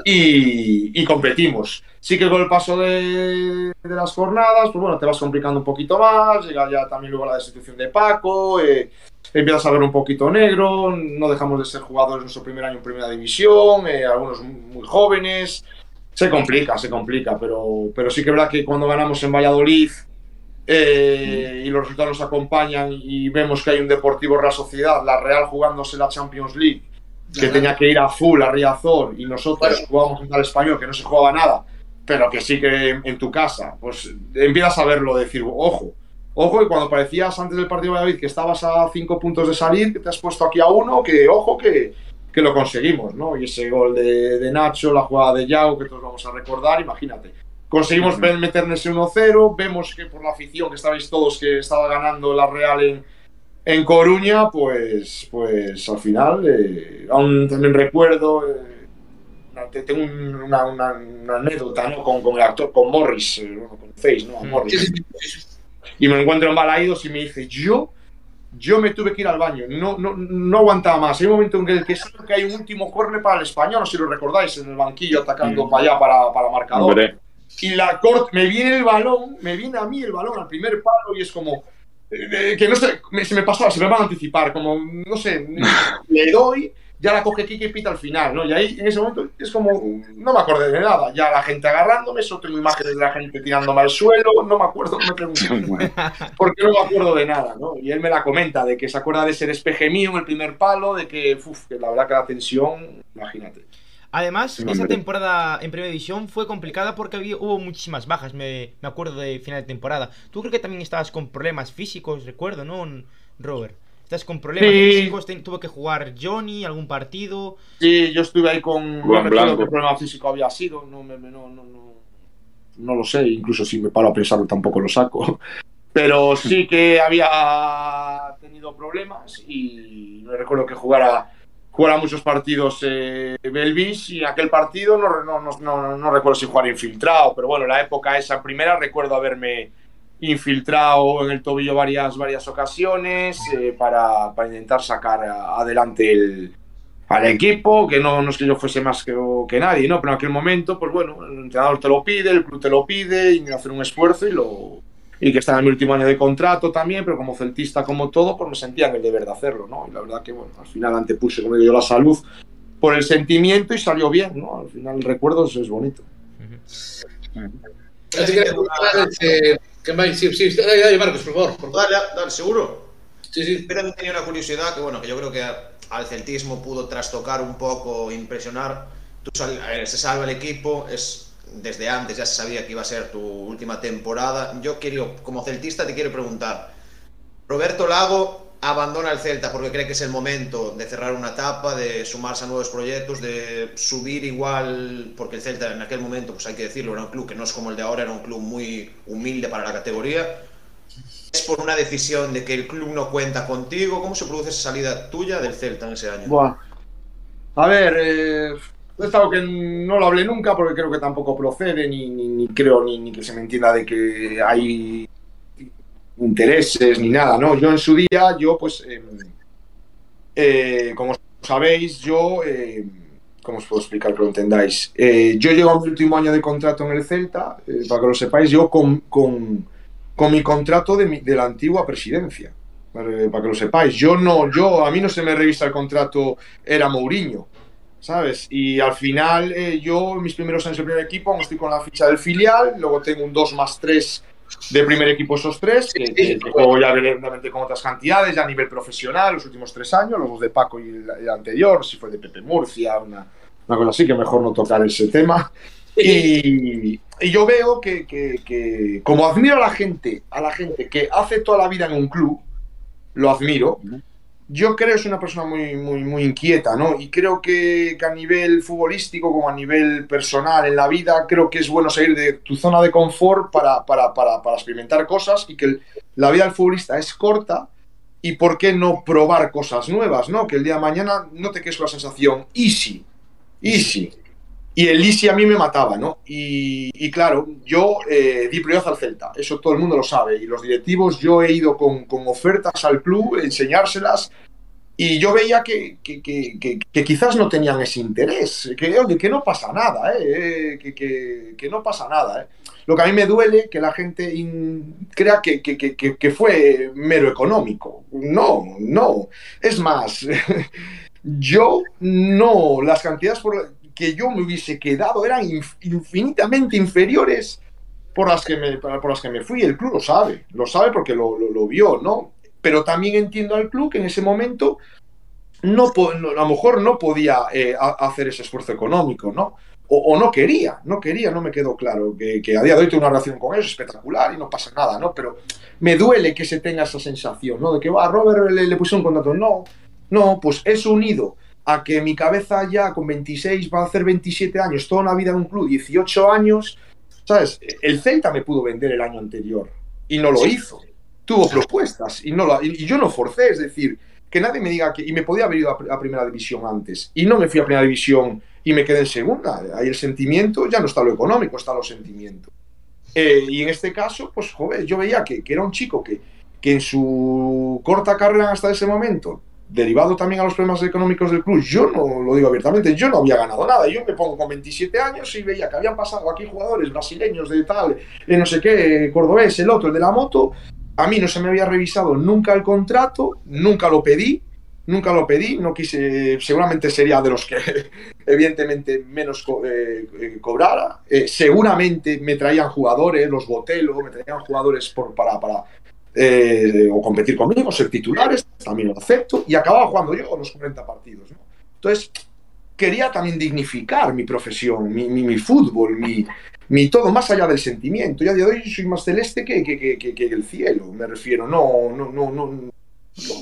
E: y, competimos. Sí que con el paso de, de las jornadas, pues bueno, te vas complicando un poquito más, llega ya también luego la destitución de Paco, eh, empiezas a ver un poquito negro, no dejamos de ser jugadores nuestro primer año en primera división, eh, algunos muy jóvenes, se complica, se complica, pero, pero sí que es verdad que cuando ganamos en Valladolid eh, y los resultados nos acompañan y vemos que hay un Deportivo Real Sociedad, la Real jugándose la Champions League, que tenía que ir a full a Riazor y nosotros
C: Bueno.
E: jugábamos contra el español que no se jugaba nada, pero que sí que en, en tu casa, pues empiezas a verlo decir, ojo, Ojo, y cuando parecías antes del partido de David que estabas a cinco puntos de salir, que te has puesto aquí a uno, que ojo, que, que lo conseguimos, ¿no? Y ese gol de, de Nacho, la jugada de Yago, que todos vamos a recordar, imagínate. Conseguimos
D: Ujú.
E: ver- meter en ese 1-0, vemos que por la afición que estabais todos que estaba ganando la Real en, en Coruña, pues, pues al final, eh, aún también recuerdo, eh, tengo un- una, una- una anécdota ¿no? con, con el actor, con Morris, eh, con Face, ¿no? A
A: Mm.
E: Morris. Y me encuentro en Balaídos y me dice, yo, yo me tuve que ir al baño, no, no, no aguantaba más. Hay un momento en el que sabe que hay un último córner para el español, si lo recordáis, en el banquillo atacando
D: Mm.
E: para allá, para, para marcador.
D: Hombre,
E: Y la corte, me viene el balón, me viene a mí el balón al primer palo y es como, que no sé, me- se me pasaba, se me van a anticipar, como, no sé, [LAUGHS] le doy, ya la coge Kike y pita al final, ¿no? Y ahí, en ese momento, es como, no me acordé de nada, ya la gente agarrándome, solo tengo imágenes de la gente tirándome al suelo, no me acuerdo, me pregunté, [LAUGHS] porque no me acuerdo de nada, ¿no? Y él me la comenta, de que se acuerda de ser espeje mío en el primer palo, de que, uf, que la verdad que la tensión, imagínate.
A: Además,
D: Sí,
A: esa
D: hombre.
A: temporada en Primera División fue complicada porque había, hubo muchísimas bajas, me, me acuerdo de final de temporada. Tú creo que también estabas con problemas físicos, recuerdo, ¿no, Robert? Estás con problemas
E: Sí.
A: físicos, te- tuvo que jugar Johnny algún partido.
E: Sí, yo estuve ahí con.
D: Juan
E: no recuerdo
D: Blanco.
E: qué problema físico había sido, no, me, me- no, no, no, no lo sé, incluso si me paro a pensarlo tampoco lo saco. [LAUGHS] Pero sí que había tenido problemas y me recuerdo que jugara, jugara muchos partidos eh, Belvis y aquel partido no, no, no, no, recuerdo si jugar infiltrado, pero bueno, la época esa primera recuerdo haberme infiltrado en el tobillo varias, varias ocasiones eh, para, para intentar sacar adelante el, al equipo, que no, no es que yo fuese más que, que nadie, ¿no? Pero en aquel momento, pues bueno, el entrenador te lo pide, el club te lo pide, y hacer un esfuerzo y lo y que estaba en mi último año de contrato también, pero como celtista, como todo, pues me sentía en el deber de hacerlo, ¿no? Y la verdad que, bueno, al final antepuse, como digo yo, la salud por el sentimiento y salió bien, ¿no? Al final el recuerdo es, bonito.
C: Así que, eh, que sí, sí, dale, dale, Marcos, por favor. por favor.
B: Dale, dale, seguro.
C: Sí, sí.
B: Pero también tenía una curiosidad que, bueno, que yo creo que al celtismo pudo trastocar un poco, impresionar. Tú sal- eh, se salva el equipo, es desde antes ya se sabía que iba a ser tu última temporada. Yo quiero, como celtista, te quiero preguntar: Roberto Lago abandona el Celta porque cree que es el momento de cerrar una etapa, de sumarse a nuevos proyectos, de subir igual, porque el Celta en aquel momento, pues hay que decirlo, era un club que no es como el de ahora, era un club muy humilde para la categoría es por una decisión de que el club no cuenta contigo. ¿Cómo se produce esa salida tuya del Celta en ese año?
E: Buah. A ver, eh, que no lo hablé nunca porque creo que tampoco procede, ni, creo ni, que se me entienda de que hay intereses ni nada, ¿no? Yo en su día, yo pues, eh, eh, como sabéis, yo, eh, ¿cómo os puedo explicar que lo entendáis? Eh, yo llego a mi último año de contrato en el Celta, eh, para que lo sepáis, yo con, con, con mi contrato de, mi- de la antigua presidencia. Para que lo sepáis, yo no, yo, a mí no se me revisa el contrato, era Mourinho, ¿sabes? Y al final, eh, yo, mis primeros años del primer equipo, aún estoy con la ficha del filial, luego tengo un 2 más 3 de primer equipo, esos tres, que, que- que juego ya evidentemente con otras cantidades, ya a nivel profesional, los últimos tres años, los dos de Paco y el, el anterior, si fue de Pepe Murcia, una, una cosa así, que mejor no tocar ese tema. Y, y yo veo que, que- que, como admiro a la gente, a la gente que hace toda la vida en un club, lo admiro. Yo creo que es una persona muy, muy, muy inquieta, ¿no? Y creo que, que a nivel futbolístico como a nivel personal en la vida, creo que es bueno salir de tu zona de confort para, para, para, para experimentar cosas y que el- la vida del futbolista es corta y por qué no probar cosas nuevas, ¿no? Que el día de mañana no te quedes con la sensación easy, easy. Y el easy a mí me mataba, ¿no? Y, claro, yo eh, di prioridad al Celta, eso todo el mundo lo sabe. Y los directivos, yo he ido con, con ofertas al club, enseñárselas, y yo veía que, que, que- quizás no tenían ese interés, que, que no pasa nada, ¿eh? Que, no pasa nada. ¿eh? Lo que a mí me duele que la gente crea que, fue mero económico. No, no. Es más, [LAUGHS] yo no, las cantidades por que yo me hubiese quedado eran inf- infinitamente inferiores por las, que me, por las que me fui. El club lo sabe, lo sabe porque lo, lo- lo vio, ¿no? Pero también entiendo al club que en ese momento no, no- a lo mejor no podía eh, ha- hacer ese esfuerzo económico, ¿no? o, o, no quería, no quería, no me quedó claro. Que, que, a día de hoy tengo una relación con ellos espectacular y no pasa nada, ¿no? Pero me duele que se tenga esa sensación, ¿no? De que va, a Robert le, le pusieron un contrato. No, no, pues eso unido a que mi cabeza ya con 26 va a hacer 27 años, toda una vida en un club, 18 años, ¿sabes? El Celta me pudo vender el año anterior y no lo hizo. Tuvo propuestas y, no la, y yo no forcé, es decir, que nadie me diga que. Y me podía haber ido a, a, primera división antes. Y no me fui a primera división y me quedé en segunda. Ahí el sentimiento ya no está lo económico, está los sentimientos. Eh, y en este caso, pues, joder, yo veía que, que era un chico que, que, en su corta carrera hasta ese momento, derivado también a los problemas económicos del club, yo no lo digo abiertamente, yo no había ganado nada. Yo me pongo con 27 años y veía que habían pasado aquí jugadores brasileños de tal, de no sé qué, cordobés, el otro, el de la moto, a mí no se me había revisado nunca el contrato, nunca lo pedí, nunca lo pedí, no quise, seguramente sería de los que [LAUGHS] evidentemente menos eh, eh, cobrara, eh, seguramente me traían jugadores, los Botelo, me traían jugadores por, para, para eh, o competir conmigo, ser titulares, también lo acepto, y acababa jugando yo los 40 partidos. ¿no? Entonces, quería también dignificar mi profesión, mi, mi, mi fútbol, mi, mi, todo más allá del sentimiento. Ya de hoy soy más celeste que, que, que, que, el cielo, me refiero. No, no, no, no.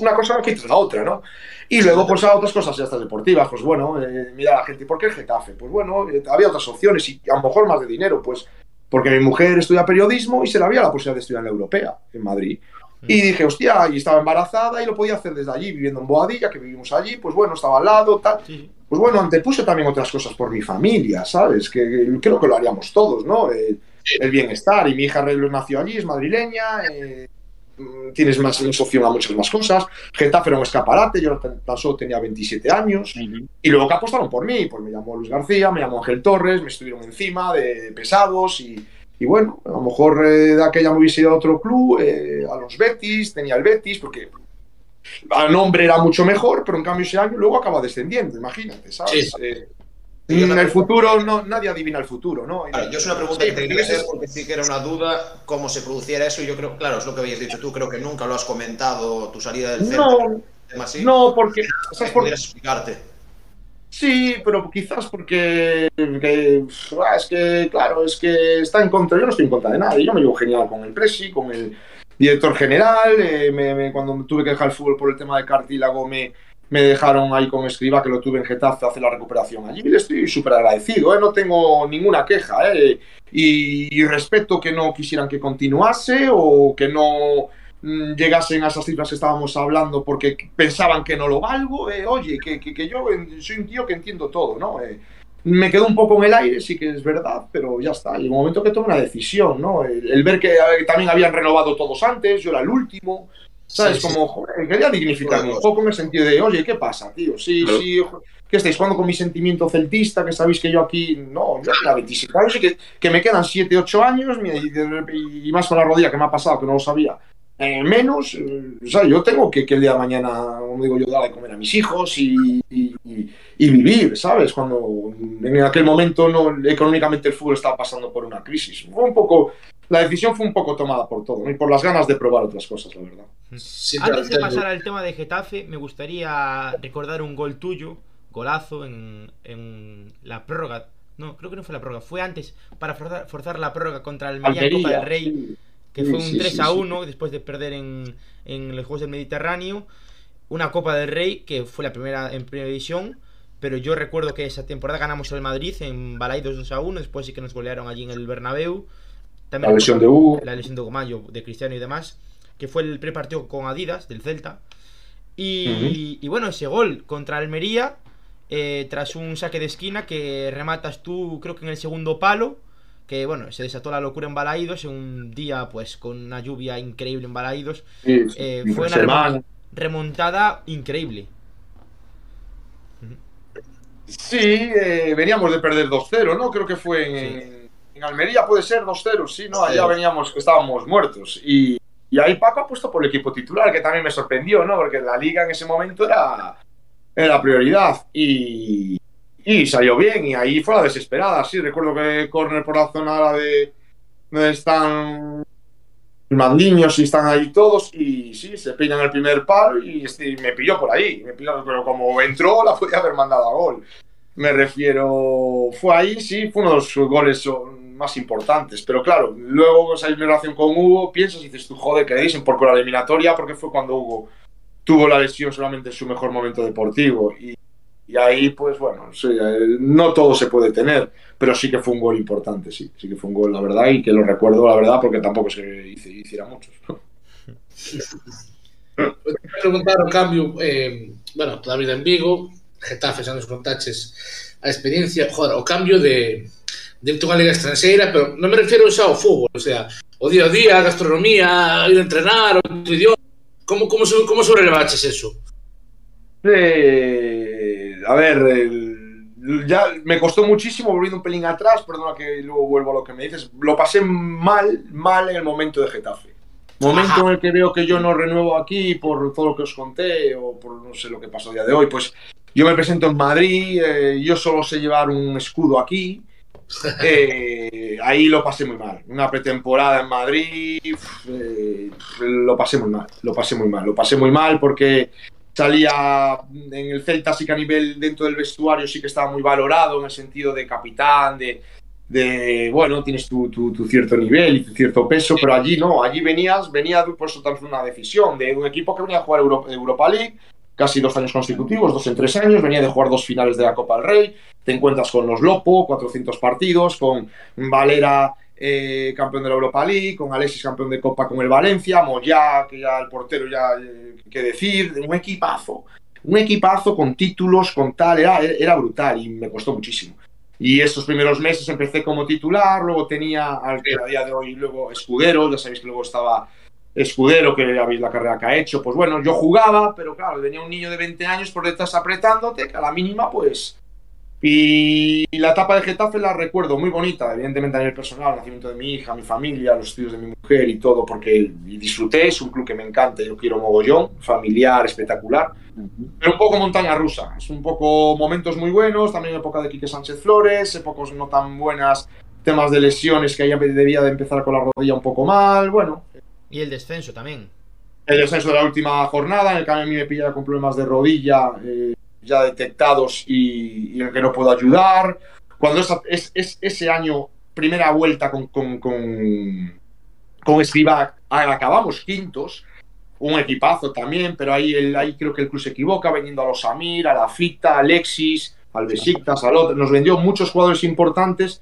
E: Una cosa no quita la otra, ¿no? Y luego, pues, a otras cosas ya estas deportivas, pues bueno, eh, mira la gente, ¿por qué el Getafe? Pues bueno, eh, había otras opciones y a lo mejor más de dinero, pues porque mi mujer estudia periodismo y se le había la posibilidad de estudiar en la europea, en Madrid. Y dije, hostia, y estaba embarazada y lo podía hacer desde allí, viviendo en Boadilla, que vivimos allí, pues bueno, estaba al lado, tal. Sí. Pues bueno, antepuse también otras cosas por mi familia, ¿sabes? Que, que creo que lo haríamos todos, ¿no? El, el, bienestar. Y mi hija nació allí, es madrileña, eh, tienes más, más opción a muchas más cosas. Getafe era un escaparate, yo tan solo tenía 27 años. Uh -huh. Y luego que apostaron por mí, pues me llamó Luis García, me llamó Ángel Torres, me estuvieron encima de pesados y y bueno, a lo mejor eh, de aquella me hubiese ido a otro club, eh, a los Betis, tenía el Betis, porque a nombre era mucho mejor, pero en cambio ese año luego acaba descendiendo, imagínate, ¿sabes? Sí. Eh, en el futuro, no, nadie adivina el futuro, ¿no?
B: Claro, yo es una pregunta sí, que te quería hacer porque sí que era una duda cómo se produciera eso y yo creo, claro, es lo que habías dicho tú, creo que nunca lo has comentado, tu salida del centro.
E: No, no porque...
B: ¿sabes por... explicarte.
E: Sí, pero quizás porque que, es que, claro, es que está en contra, yo no estoy en contra de nada, yo me llevo genial con el Presi, con el director general, eh, me, me, cuando tuve que dejar el fútbol por el tema de cartílago me, me dejaron ahí con Escriba, que lo tuve en Getafe, a hacer la recuperación allí, le estoy súper agradecido, ¿eh? no tengo ninguna queja, ¿eh? y, y respeto que no quisieran que continuase o que no llegasen a esas cifras que estábamos hablando porque pensaban que no lo valgo, eh, oye, que, que, que, yo soy un tío que entiendo todo, ¿no? Eh, me quedo un poco en el aire, sí que es verdad, pero ya está. Y un momento que tomo una decisión, ¿no? El, el ver que eh, también habían renovado todos antes, yo era el último, ¿sabes? Sí, Como, quería dignificarme un poco en el sentido de, oye, ¿qué pasa, tío? Sí, sí, que estáis jugando con mi sentimiento celtista, que sabéis que yo aquí, no, yo tengo 27 años y que, que me quedan 7, 8 años y, y más con la rodilla que me ha pasado, que no lo sabía eh, menos, eh, o sea, yo tengo que, que, el día de mañana, como digo yo, darle de comer a mis hijos y, y, y, vivir, ¿sabes? Cuando en aquel momento no, económicamente el fútbol estaba pasando por una crisis. Fue un poco, la decisión fue un poco tomada por todo, ¿no? y por las ganas de probar otras cosas, la verdad.
A: Antes de pasar al tema de Getafe, me gustaría recordar un gol tuyo, golazo en, en la prórroga. No, creo que no fue la prórroga, fue antes, para forzar, forzar la prórroga contra el Almería Copa del Rey. Sí que fue un sí, 3 a 1 sí, después de perder en, en, los Juegos del Mediterráneo. Una Copa del Rey que fue la primera en primera división. Pero yo recuerdo que esa temporada ganamos el Madrid en Balaidos 2 a 1. Después sí que nos golearon allí en el Bernabéu.
E: También la lesión de Hugo.
A: La lesión de Gomayo, de Cristiano y demás. Que fue el pre-partido con Adidas del Celta. Y, uh -huh. y, bueno, ese gol contra Almería. Eh, tras un saque de esquina que rematas tú, creo que en el segundo palo que bueno, se desató la locura en Balaídos en un día pues con una lluvia increíble en Balaídos.
E: Sí, eh,
A: fue una remontada increíble.
E: Sí, eh, veníamos de perder 2-0, ¿no? Creo que fue en, sí. en Almería, puede ser 2-0, sí, ¿no? Allá sí. veníamos que estábamos muertos. Y, y, ahí Paco ha puesto por el equipo titular, que también me sorprendió, ¿no? Porque la liga en ese momento era, era prioridad. Y, y salió bien y ahí fue la desesperada, sí, recuerdo que corner por la zona de donde están mandiños y están ahí todos y sí, se pillan el primer palo y, y me pilló por ahí, pero como entró la podía haber mandado a gol. Me refiero, fue ahí, sí, fue uno de los goles más importantes. Pero claro, luego esa relación con Hugo, piensas y dices tú, joder, que le dicen la eliminatoria, porque fue cuando Hugo tuvo la lesión solamente en su mejor momento deportivo. Y, ahí, pues bueno, sí, eh, no todo se puede tener, pero sí que fue un gol importante, sí, sí que fue un gol, la verdad, y que lo recuerdo, la verdad, porque tampoco se hiciera muchos.
C: preguntar o cambio, eh, bueno, toda en Vigo, Getafe, xa nos contaches a experiencia, o cambio de, de unha liga estranxeira, pero non me refiero xa ao fútbol, o sea, o día a día, a gastronomía, ir a entrenar, o idioma, como, como, como sobrelevaches eso?
E: Eh, a ver, el, ya me costó muchísimo volviendo un pelín atrás, perdona que luego vuelvo a lo que me dices, lo pasé mal, mal en el momento de Getafe. Momento en el que veo que yo no renuevo aquí por todo lo que os conté o por no sé lo que pasó el día de hoy, pues yo me presento en Madrid, eh, yo solo sé llevar un escudo aquí, eh, ahí lo pasé muy mal. Una pretemporada en Madrid, eh, lo pasé muy mal, lo pasé muy mal, lo pasé muy mal porque salía en el Celta sí que a nivel dentro del vestuario sí que estaba muy valorado en el sentido de capitán, de, bueno, tienes tu, cierto nivel y tu cierto peso, pero allí no, allí venías, venía por eso también una decisión de un equipo que venía a jugar Euro, Europa League casi dos años consecutivos, dos en tres años, venía de jugar dos finales de la Copa del Rey, te encuentras con los Lopo, 400 partidos, con Valera eh, campeón de la Europa League, con Alexis campeón de Copa con el Valencia, Moya, que ya el portero ya, eh, qué decir, un equipazo, un equipazo con títulos, con tal, era, era brutal y me costó muchísimo. Y estos primeros meses empecé como titular, luego tenía al que día de hoy luego Escudero, ya sabéis que luego estaba Escudero, que ya veis la carrera que ha hecho. Pues bueno, yo jugaba, pero claro, venía un niño de 20 años por detrás apretándote, que a la mínima pues y la etapa de Getafe la recuerdo muy bonita, evidentemente a nivel personal, el nacimiento de mi hija, mi familia, los estudios de mi mujer y todo, porque disfruté, es un club que me encanta, yo quiero mogollón, familiar, espectacular, pero un poco montaña rusa, es un poco momentos muy buenos, también época de Quique Sánchez Flores, épocas no tan buenas, temas de lesiones que ella debía de empezar con la rodilla un poco mal, bueno.
A: Y el descenso también.
E: El descenso de la última jornada, en el que a mí me pilla con problemas de rodilla, eh, ya detectados y, y, en el que no puedo ayudar. Cuando esa, es, es, ese año, primera vuelta con, con, con, con Escribá, acabamos quintos, un equipazo también, pero ahí, el, ahí creo que el club se equivoca, vendiendo a los Samir, a la Fita, a Alexis, al Besiktas, al otro. Nos vendió muchos jugadores importantes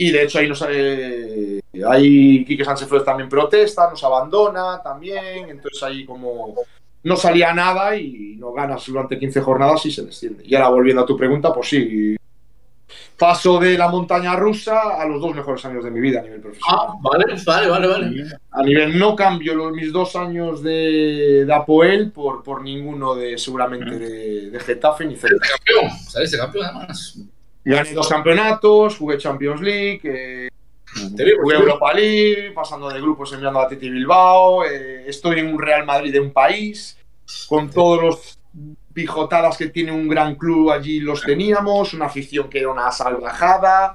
E: y de hecho ahí nos, eh, ahí Quique Sánchez Flores también protesta, nos abandona también, entonces ahí como no salía nada y no ganas durante 15 jornadas y se desciende. Y ahora volviendo a tu pregunta, pues sí, paso de la montaña rusa a los dos mejores años de mi vida a nivel profesional.
C: Ah, vale, vale, vale, vale.
E: A nivel no cambio los, mis dos años de, de Apoel por, por ninguno de seguramente de, de Getafe ni
C: Celta. campeón, saliste campeón además.
E: Gané dos campeonatos, jugué Champions League, eh, jugué Europa League, pasando de grupos enviando a Titi Bilbao, eh, estoy en un Real Madrid de un país, con todos los pijotadas que tiene un gran club allí los teníamos, una afición que era una salvajada,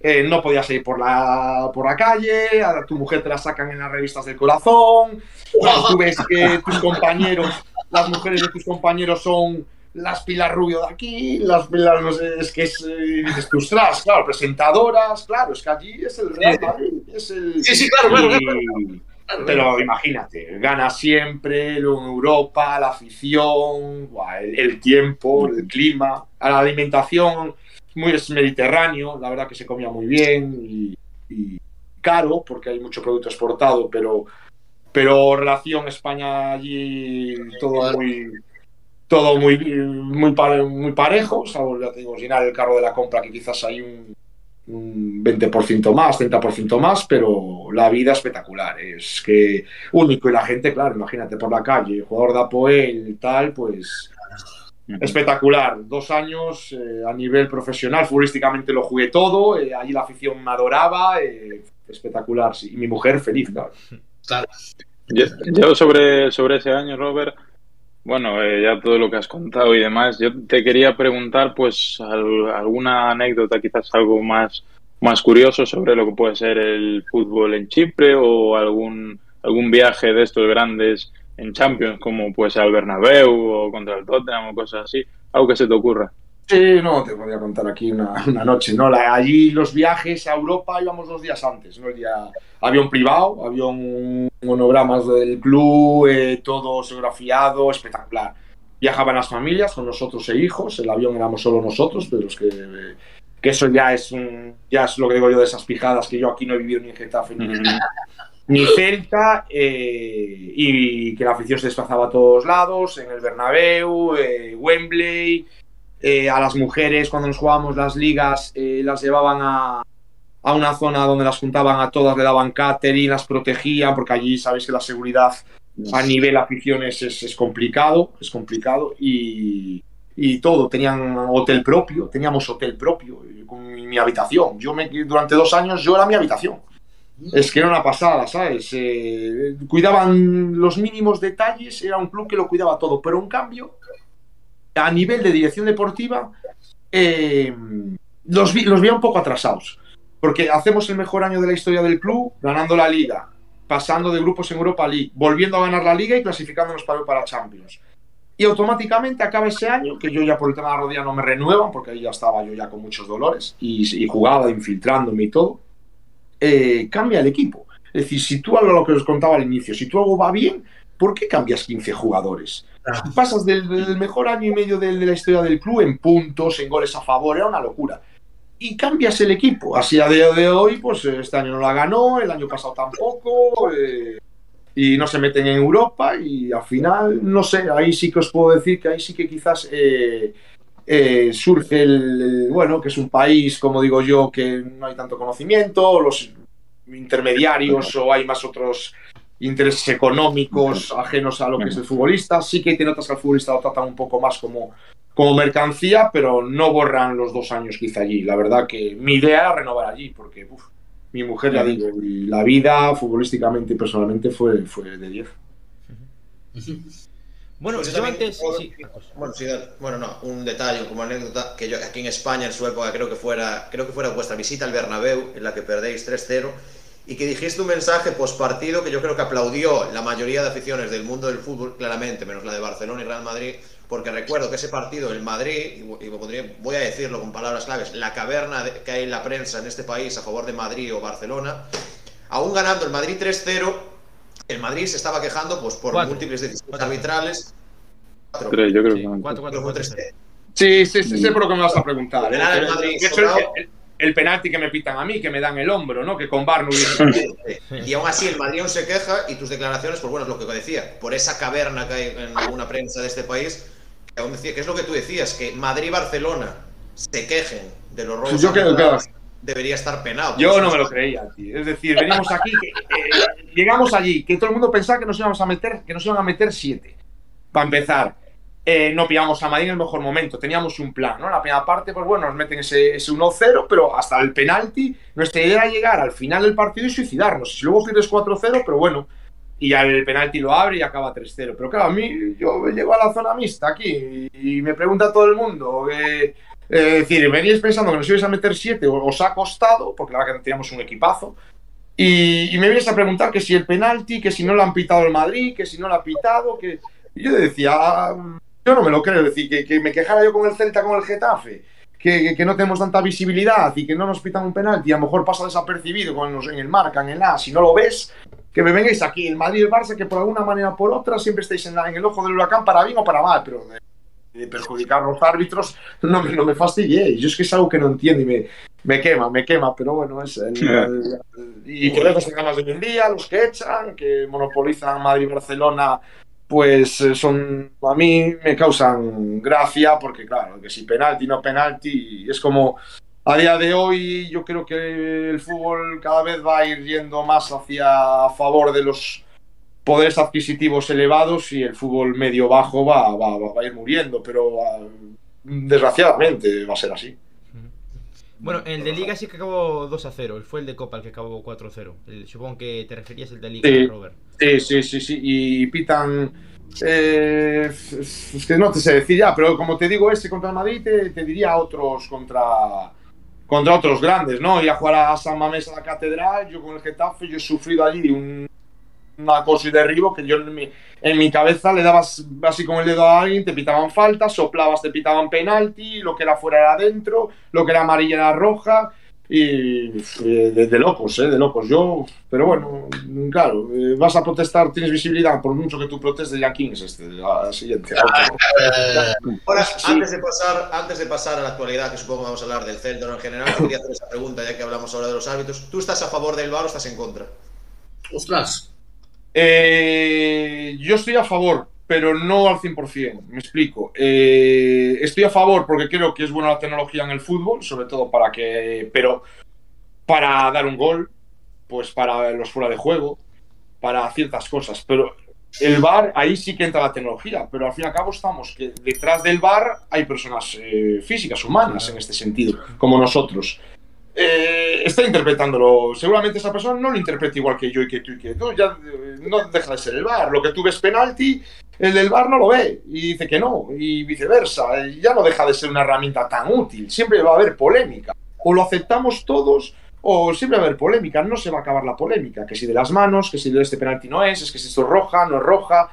E: eh, no podías ir por la, por la calle, a tu mujer te la sacan en las revistas del corazón, [LAUGHS] tú ves que tus compañeros, las mujeres de tus compañeros son las pilas rubio de aquí, las pilas, no sé, es que es, eh, dices tú, ostras, claro, presentadoras, claro, es que allí es el Real Madrid, es el...
C: Sí, sí, claro, claro.
E: Pero imagínate, gana siempre, luego en Europa, la afición, el, el tiempo, el clima, la alimentación, muy es mediterráneo, la verdad que se comía muy bien y, y caro, porque hay mucho producto exportado, pero, pero relación España allí, todo muy todo muy, muy, pare- muy parejo, salvo, ya te digo, llenar el carro de la compra, que quizás hay un, un 20% más, 30% más, pero la vida espectacular. Es que único y la gente, claro, imagínate por la calle, jugador de Apoel, tal, pues espectacular. Dos años eh, a nivel profesional, futbolísticamente lo jugué todo, eh, allí la afición me adoraba, eh, espectacular, sí. Y mi mujer feliz, claro.
C: Claro.
D: Yo, yo sobre, sobre ese año, Robert, bueno, eh, ya todo lo que has contado y demás, yo te quería preguntar, pues, al- alguna anécdota, quizás algo más, más curioso sobre lo que puede ser el fútbol en Chipre o algún, algún viaje de estos grandes en Champions, como puede ser al Bernabéu o contra el Tottenham o cosas así, algo que se te ocurra.
E: Sí, no, te podría contar aquí una, una noche, ¿no? La- allí los viajes a Europa íbamos dos días antes, ¿no? El día, avión privado, avión monogramas del club, eh, todo segografiado, espectacular. Viajaban las familias con nosotros e hijos, el avión éramos solo nosotros, pero es que, eh, que eso ya es, un, ya es lo que digo yo de esas pijadas que yo aquí no he vivido ni en Getafe ni ni Celta eh, y que la afición se desplazaba a todos lados, en el Bernabéu, eh, Wembley, eh, a las mujeres cuando nos jugábamos las ligas eh, las llevaban a, a una zona donde las juntaban a todas, le daban catering, las protegían, porque allí sabéis que la seguridad a nivel aficiones es, es complicado, es complicado y, y todo, tenían hotel propio, teníamos hotel propio eh, con mi, mi habitación. Yo me, durante dos años yo era mi habitación. Es que era una pasada, ¿sabes? Eh, cuidaban los mínimos detalles, era un club que lo cuidaba todo, pero en cambio, a nivel de dirección deportiva, eh, los, vi, los veía un poco atrasados. Porque hacemos el mejor año de la historia del club, ganando la liga, pasando de grupos en Europa League, volviendo a ganar la liga y clasificándonos para, para Champions. Y automáticamente acaba ese año, que yo ya por el tema de la rodilla no me renuevan, porque ahí ya estaba yo ya con muchos dolores y, y jugaba infiltrándome y todo eh, cambia el equipo. Es decir, si tú algo lo que os contaba al inicio, si tú algo va bien, ¿por qué cambias 15 jugadores? Pasas del, del mejor año y medio de, de, la historia del club en puntos, en goles a favor, era una locura. Y cambias el equipo. Así a día de hoy, pues este año no la ganó, el año pasado tampoco, eh, y no se meten en Europa, y al final, no sé, ahí sí que os puedo decir que ahí sí que quizás... Eh, eh, surge el, el, bueno, que es un país, como digo yo, que no hay tanto conocimiento, los intermediarios o hay más otros intereses económicos ajenos a lo que es el futbolista. Sí que te notas que al futbolista lo tratan un poco más como, como mercancía, pero no borran los dos años que hice allí. La verdad que mi idea era renovar allí, porque uf, mi mujer, ya digo, y la vida futbolísticamente y personalmente fue, fue de 10. [LAUGHS]
A: Bueno,
B: Pues
A: yo
B: también
A: antes.
B: puedo-
A: sí.
B: Bueno, sí, bueno, no, un detalle como anécdota, que yo aquí en España en su época creo que fuera, creo que fuera vuestra visita al Bernabéu, en la que perdéis 3-0, y que dijiste un mensaje post partido que yo creo que aplaudió la mayoría de aficiones del mundo del fútbol, claramente, menos la de Barcelona y Real Madrid, porque recuerdo que ese partido, el Madrid, y voy a decirlo con palabras claves, la caverna que hay en la prensa en este país a favor de Madrid o Barcelona, aún ganando el Madrid 3-0, el Madrid se estaba quejando pues por
A: Cuatro.
B: múltiples decisiones
A: Cuatro.
B: arbitrales. Cuatro.
D: Tres, yo creo
A: Sí,
D: que van
A: cuatro, cuatro,
B: Fue
A: cuatro,
B: 3-0.
E: Sí, sí, sí, sé por lo que me vas a preguntar. ¿eh? El- el penalti que me pitan a mí, que me dan el hombro, ¿no? Que con Bar
B: Y aún así el Madrid aún se queja y tus declaraciones, pues bueno, es lo que decía, por esa caverna que hay en alguna prensa de este país, que aún decía, que es lo que tú decías, que Madrid y Barcelona se quejen de los robos
E: Yo creo que-
B: debería estar penado.
E: Yo
B: Pues,
E: no me lo creía, tío. Es decir, venimos aquí, que, eh, llegamos allí, que todo el mundo pensaba que nos íbamos a meter, que nos iban a meter siete. Para empezar, eh, no pillamos a Madrid en el mejor momento, teníamos un plan, ¿no? La primera parte, pues bueno, nos meten ese, ese 1-0, pero hasta el penalti, nuestra idea era llegar al final del partido y suicidarnos. Si luego pierdes 4-0, pero bueno, y ya el penalti lo abre y acaba 3-0. Pero claro, a mí, yo llego a la zona mixta aquí y, me pregunta todo el mundo, eh, eh, es decir, veníais pensando que nos ibais a meter 7, os ha costado, porque la verdad que teníamos un equipazo, y, y me vienes a preguntar que si el penalti, que si no lo han pitado el Madrid, que si no lo ha pitado, que... Y yo decía, ah, yo no me lo creo, es decir, que, que me quejara yo con el Celta, con el Getafe, que, que, que no tenemos tanta visibilidad y que no nos pitan un penalti, a lo mejor pasa desapercibido con los- en el marca, en el A, si no lo ves, que me vengáis aquí, el Madrid y el Barça, que por alguna manera o por otra siempre estáis en, la- en el ojo del huracán para bien o para mal, pero de, de perjudicar a los árbitros no, me- no me fastidiéis. Yo es que es algo que no entiendo y me, me quema, me quema, pero bueno, es el, el- y que luego se ganas de hoy en día, los que echan, que monopolizan Madrid y Barcelona, pues eh, son a mí me causan gracia porque claro, que si penalti no penalti es como a día de hoy yo creo que el fútbol cada vez va a ir yendo más hacia a favor de los poderes adquisitivos elevados y el fútbol medio bajo va, va, va- a ir muriendo, pero ah, desgraciadamente va a ser así.
A: Bueno, el de Liga sí que acabó 2 a 0. Fue el de Copa el que acabó 4 a 0. El- supongo que te referías el de Liga,
E: Sí.
A: Robert.
E: Sí, sí, sí, sí. Y pitan. eh, es que no te sé decir ya, pero como te digo, ese contra el Madrid te, te diría otros contra, contra otros grandes, ¿no? Ir a jugar a San Mamés a la Catedral, yo con el Getafe, yo he sufrido allí un, una cosa y derribo que yo en mi, en mi cabeza le dabas así con el dedo a alguien, te pitaban falta, soplabas, te pitaban penalti, lo que era fuera era adentro, lo que era amarilla era roja. Y eh, de, de locos, ¿eh? De locos. Yo, pero bueno, claro, eh, vas a protestar, tienes visibilidad, por mucho que tú protestes, ya quién es este, la siguiente.
B: Ahora,
E: Sí.
B: antes, de pasar, antes de pasar a la actualidad, que supongo que vamos a hablar del Celta en general, quería hacer esa pregunta ya que hablamos ahora de los árbitros. ¿Tú estás a favor del VAR o estás en contra?
C: Ostras.
E: Eh, yo estoy a favor, pero no al 100%. Me explico. Eh, estoy a favor porque creo que es buena la tecnología en el fútbol, sobre todo para que. Pero para dar un gol, pues para los fuera de juego, para ciertas cosas. Pero el VAR, ahí sí que entra la tecnología, pero al fin y al cabo estamos que detrás del VAR hay personas eh, físicas, humanas en este sentido, como nosotros. Eh, está interpretándolo. Seguramente esa persona no lo interpreta igual que yo y que tú y que tú. Ya eh, no deja de ser el VAR. Lo que tú ves penalti, el del VAR no lo ve y dice que no, y viceversa. Y ya no deja de ser una herramienta tan útil. Siempre va a haber polémica. O lo aceptamos todos o siempre va a haber polémica. No se va a acabar la polémica. Que si de las manos, que si de este penalti no es, es que si esto es roja, no es roja.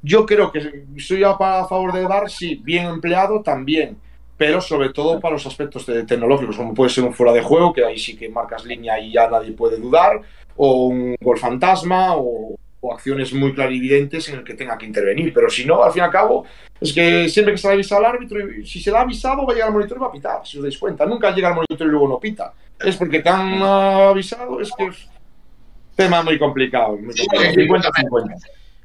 E: Yo creo que soy a favor del VAR, sí, bien empleado también pero sobre todo para los aspectos de- tecnológicos, como puede ser un fuera de juego, que ahí sí que marcas línea y ya nadie puede dudar, o un gol fantasma, o, o acciones muy clarividentes en el que tenga que intervenir. Pero si no, al fin y al cabo, es que siempre que se le avisa al árbitro, si se le ha avisado, va a llegar al monitor y va a pitar, si os dais cuenta. Nunca llega al monitor y luego no pita. Es porque te han avisado, es que es tema muy complicado. Muy complicado. 50-50.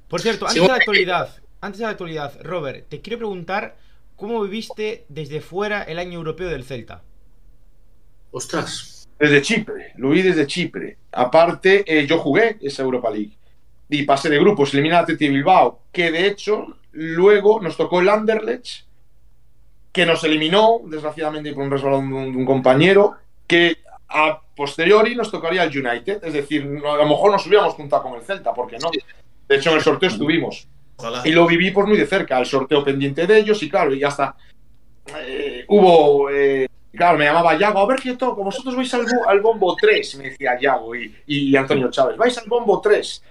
A: Por cierto, antes de la actualidad, antes de la actualidad, Robert, te quiero preguntar cómo viviste desde fuera el año europeo del Celta.
C: Ostras.
E: Desde Chipre, lo vi desde Chipre. Aparte, eh, yo jugué esa Europa League y pasé de grupos, eliminé a Atleti Bilbao, que de hecho luego nos tocó el Anderlecht, que nos eliminó, desgraciadamente por un resbalón de un, de un compañero, que a posteriori nos tocaría el United, es decir, a lo mejor nos hubiéramos juntado con el Celta, ¿por qué no? De hecho, en el sorteo estuvimos.
B: Ojalá.
E: Y lo viví pues muy de cerca, el sorteo pendiente de ellos y claro, y hasta eh, hubo, eh, claro, me llamaba Yago, a ver qué vosotros vais al, al bombo 3, me decía Yago y, y Antonio Chávez, vais al bombo 3.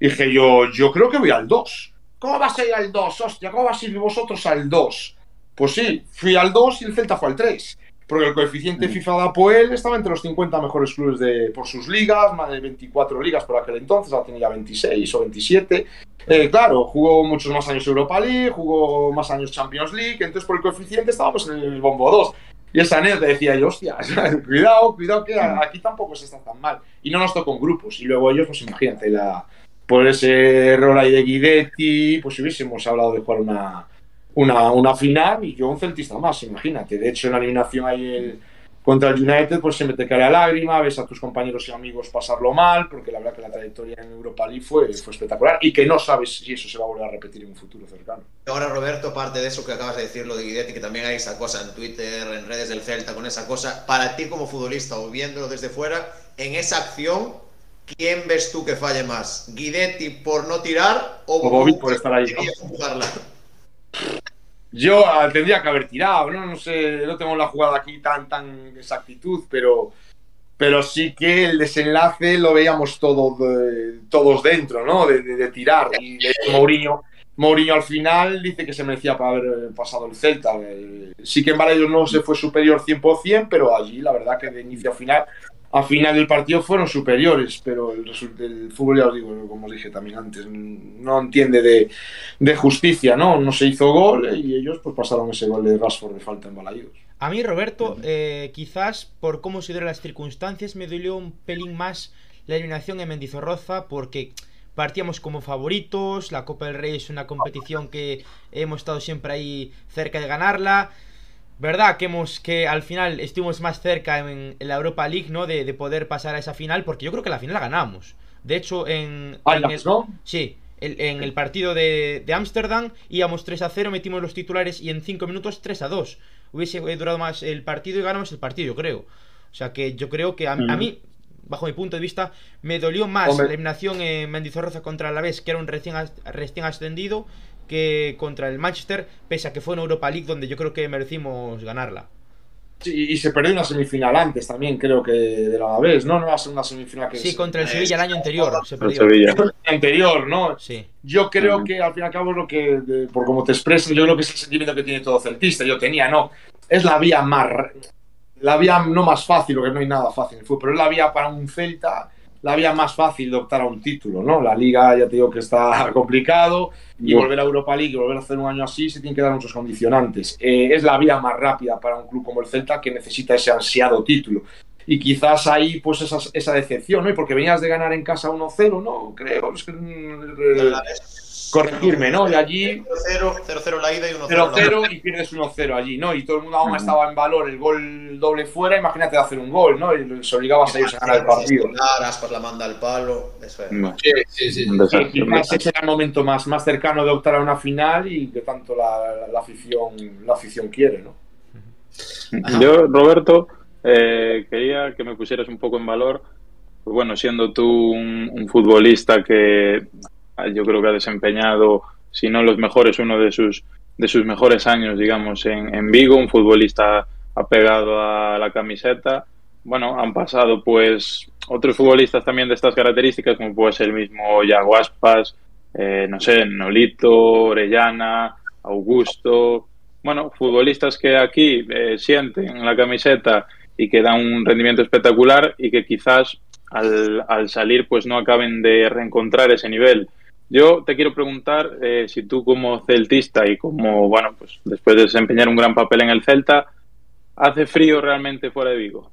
E: Dije yo, yo creo que voy al 2. ¿Cómo vas a ir al 2? Hostia, ¿cómo vas a ir vosotros al 2? Pues sí, fui al 2 y el Celta fue al 3. Porque el coeficiente FIFA de Apoel estaba entre los 50 mejores clubes de, por sus ligas, más de 24 ligas por aquel entonces, ahora tenía 26 o 27. Eh, claro, jugó muchos más años Europa League, jugó más años Champions League, entonces por el coeficiente estábamos en el bombo 2. Y esa anécdota decía yo, hostia, [LAUGHS] cuidado, cuidado que aquí tampoco se está tan mal. Y no nos tocó en grupos. Y luego ellos, pues imagínate, la, por ese error ahí de Guidetti, pues hubiésemos hablado de jugar una, una, una final y yo un celtista más, imagínate. De hecho, en la eliminación ahí el- contra el United, pues siempre te cae la lágrima, ves a tus compañeros y amigos pasarlo mal, porque la verdad que la trayectoria en Europa League fue, fue espectacular y que no sabes si eso se va a volver a repetir en un futuro cercano.
B: Ahora, Roberto, parte de eso que acabas de decir, lo de Guidetti, que también hay esa cosa en Twitter, en redes del Celta, con esa cosa, para ti como futbolista o viéndolo desde fuera, en esa acción, ¿quién ves tú que falle más? ¿Guidetti por no tirar o,
E: O Bobby por estar ahí, ¿no? Yo ah, tendría que haber tirado, ¿no? No sé, no tengo la jugada aquí tan, tan exactitud, pero, pero sí que el desenlace lo veíamos todos dentro, ¿no? De, tirar. Y de Mourinho, Mourinho al final dice que se merecía para haber eh, pasado el Celta. Eh, Sí que en Valladolid no se fue superior 100%, pero allí la verdad que de inicio a final, a final del partido fueron superiores, pero el, el fútbol, ya os digo, como os dije también antes, no entiende de, de justicia, ¿no? No se hizo gol y ellos pues pasaron ese gol de Rashford de falta en Balaídos.
A: A mí, Roberto, eh, quizás por cómo se dieron las circunstancias, me dolió un pelín más la eliminación en Mendizorroza, porque partíamos como favoritos, la Copa del Rey es una competición que hemos estado siempre ahí cerca de ganarla. ¿Verdad? Que hemos que al final estuvimos más cerca en, en la Europa League, ¿no? De, de poder pasar a esa final, porque yo creo que la final la ganamos. De hecho, en, en
E: Ajax,
A: el-
E: ¿no?
A: Sí, el- en el partido de de Ámsterdam íbamos 3 a 0, metimos los titulares y en 5 minutos 3 a 2. Hubiese durado más el partido y ganamos el partido, yo creo. O sea que yo creo que a, a
D: Ujú.
A: mí, bajo mi punto de vista, me dolió más
E: Hombre.
A: la eliminación en Mendizorroza contra el Alavés, que era un recién, recién ascendido, que contra el Manchester, pese a que fue en Europa League donde yo creo que merecimos ganarla.
E: Sí, y se perdió una semifinal antes también, creo que de la vez, ¿no? No va a ser una semifinal que
A: Sí, contra el Sevilla el año anterior se
D: El
A: perdió.
D: Sevilla.
E: anterior, ¿no?
A: Sí.
E: Yo creo que al fin y al cabo lo que, de- por como te expresas, yo creo que es el sentimiento que tiene todo celtista. Yo tenía, no. Es la vía más. La vía no más fácil, porque no hay nada fácil en el fútbol, pero es la vía para un Celta, la vía más fácil de optar a un título, ¿no? La liga, ya te digo que está [LAUGHS] complicado, y volver a Europa League y volver a hacer un año así se tienen que dar muchos condicionantes. Eh, es la vía más rápida para un club como el Celta que necesita ese ansiado título. Y quizás ahí, pues, esa, esa decepción, ¿no? Y porque venías de ganar en casa 1-0, ¿no? Creo. Es que, mm, eh, corregirme, ¿no? Y allí
B: 0-0 0-0 la ida y 1-0
E: 0-0 y pierdes 1-0 allí, ¿no? Y todo el mundo aún estaba en valor el gol doble fuera, imagínate de hacer un gol, ¿no? Y les obligabas a ellos a ganar el partido.
B: Aspas la manda al palo. Eso es.
C: Sí, sí, sí.
E: quizás ese era el momento más, más cercano de optar a una final y que tanto la, la- la afición, la afición quiere, ¿no?
C: Ajá.
D: Yo, Roberto, eh, quería que me pusieras un poco en valor, pues bueno, siendo tú un, un futbolista que yo creo que ha desempeñado, si no los mejores, uno de sus, de sus mejores años, digamos, en, en Vigo, un futbolista apegado a la camiseta. Bueno, han pasado pues otros futbolistas también de estas características, como puede ser el mismo Yago Aspas, eh, no sé, Nolito, Orellana, Augusto, bueno, futbolistas que aquí eh, sienten la camiseta y que dan un rendimiento espectacular y que quizás al, al salir pues no acaben de reencontrar ese nivel. Yo te quiero preguntar eh, si tú como celtista y como, bueno, pues después de desempeñar un gran papel en el Celta, ¿hace frío realmente fuera de Vigo?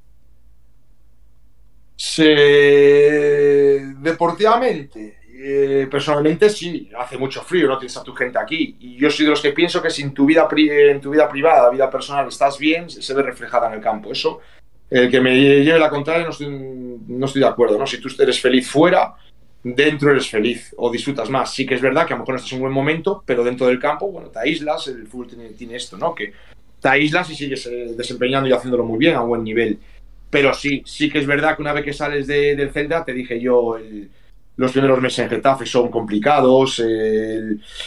E: Se... Deportivamente, eh, personalmente sí, hace mucho frío, no tienes a tu gente aquí. Y yo soy de los que pienso que si en tu vida, pri- en vida privada, vida personal, estás bien, se ve reflejada en el campo. Eso, el que me lleve la contraria, no estoy, no estoy de acuerdo. ¿no? Si tú eres feliz fuera, dentro eres feliz o disfrutas más. Sí que es verdad que a lo mejor no estás en un buen momento, pero dentro del campo, bueno, te aíslas, el fútbol tiene, esto, ¿no? Que te aíslas y sigues eh, desempeñando y haciéndolo muy bien, a buen nivel. Pero sí, sí que es verdad que una vez que sales de- del Celta, te dije yo, el- los primeros meses en Getafe son complicados,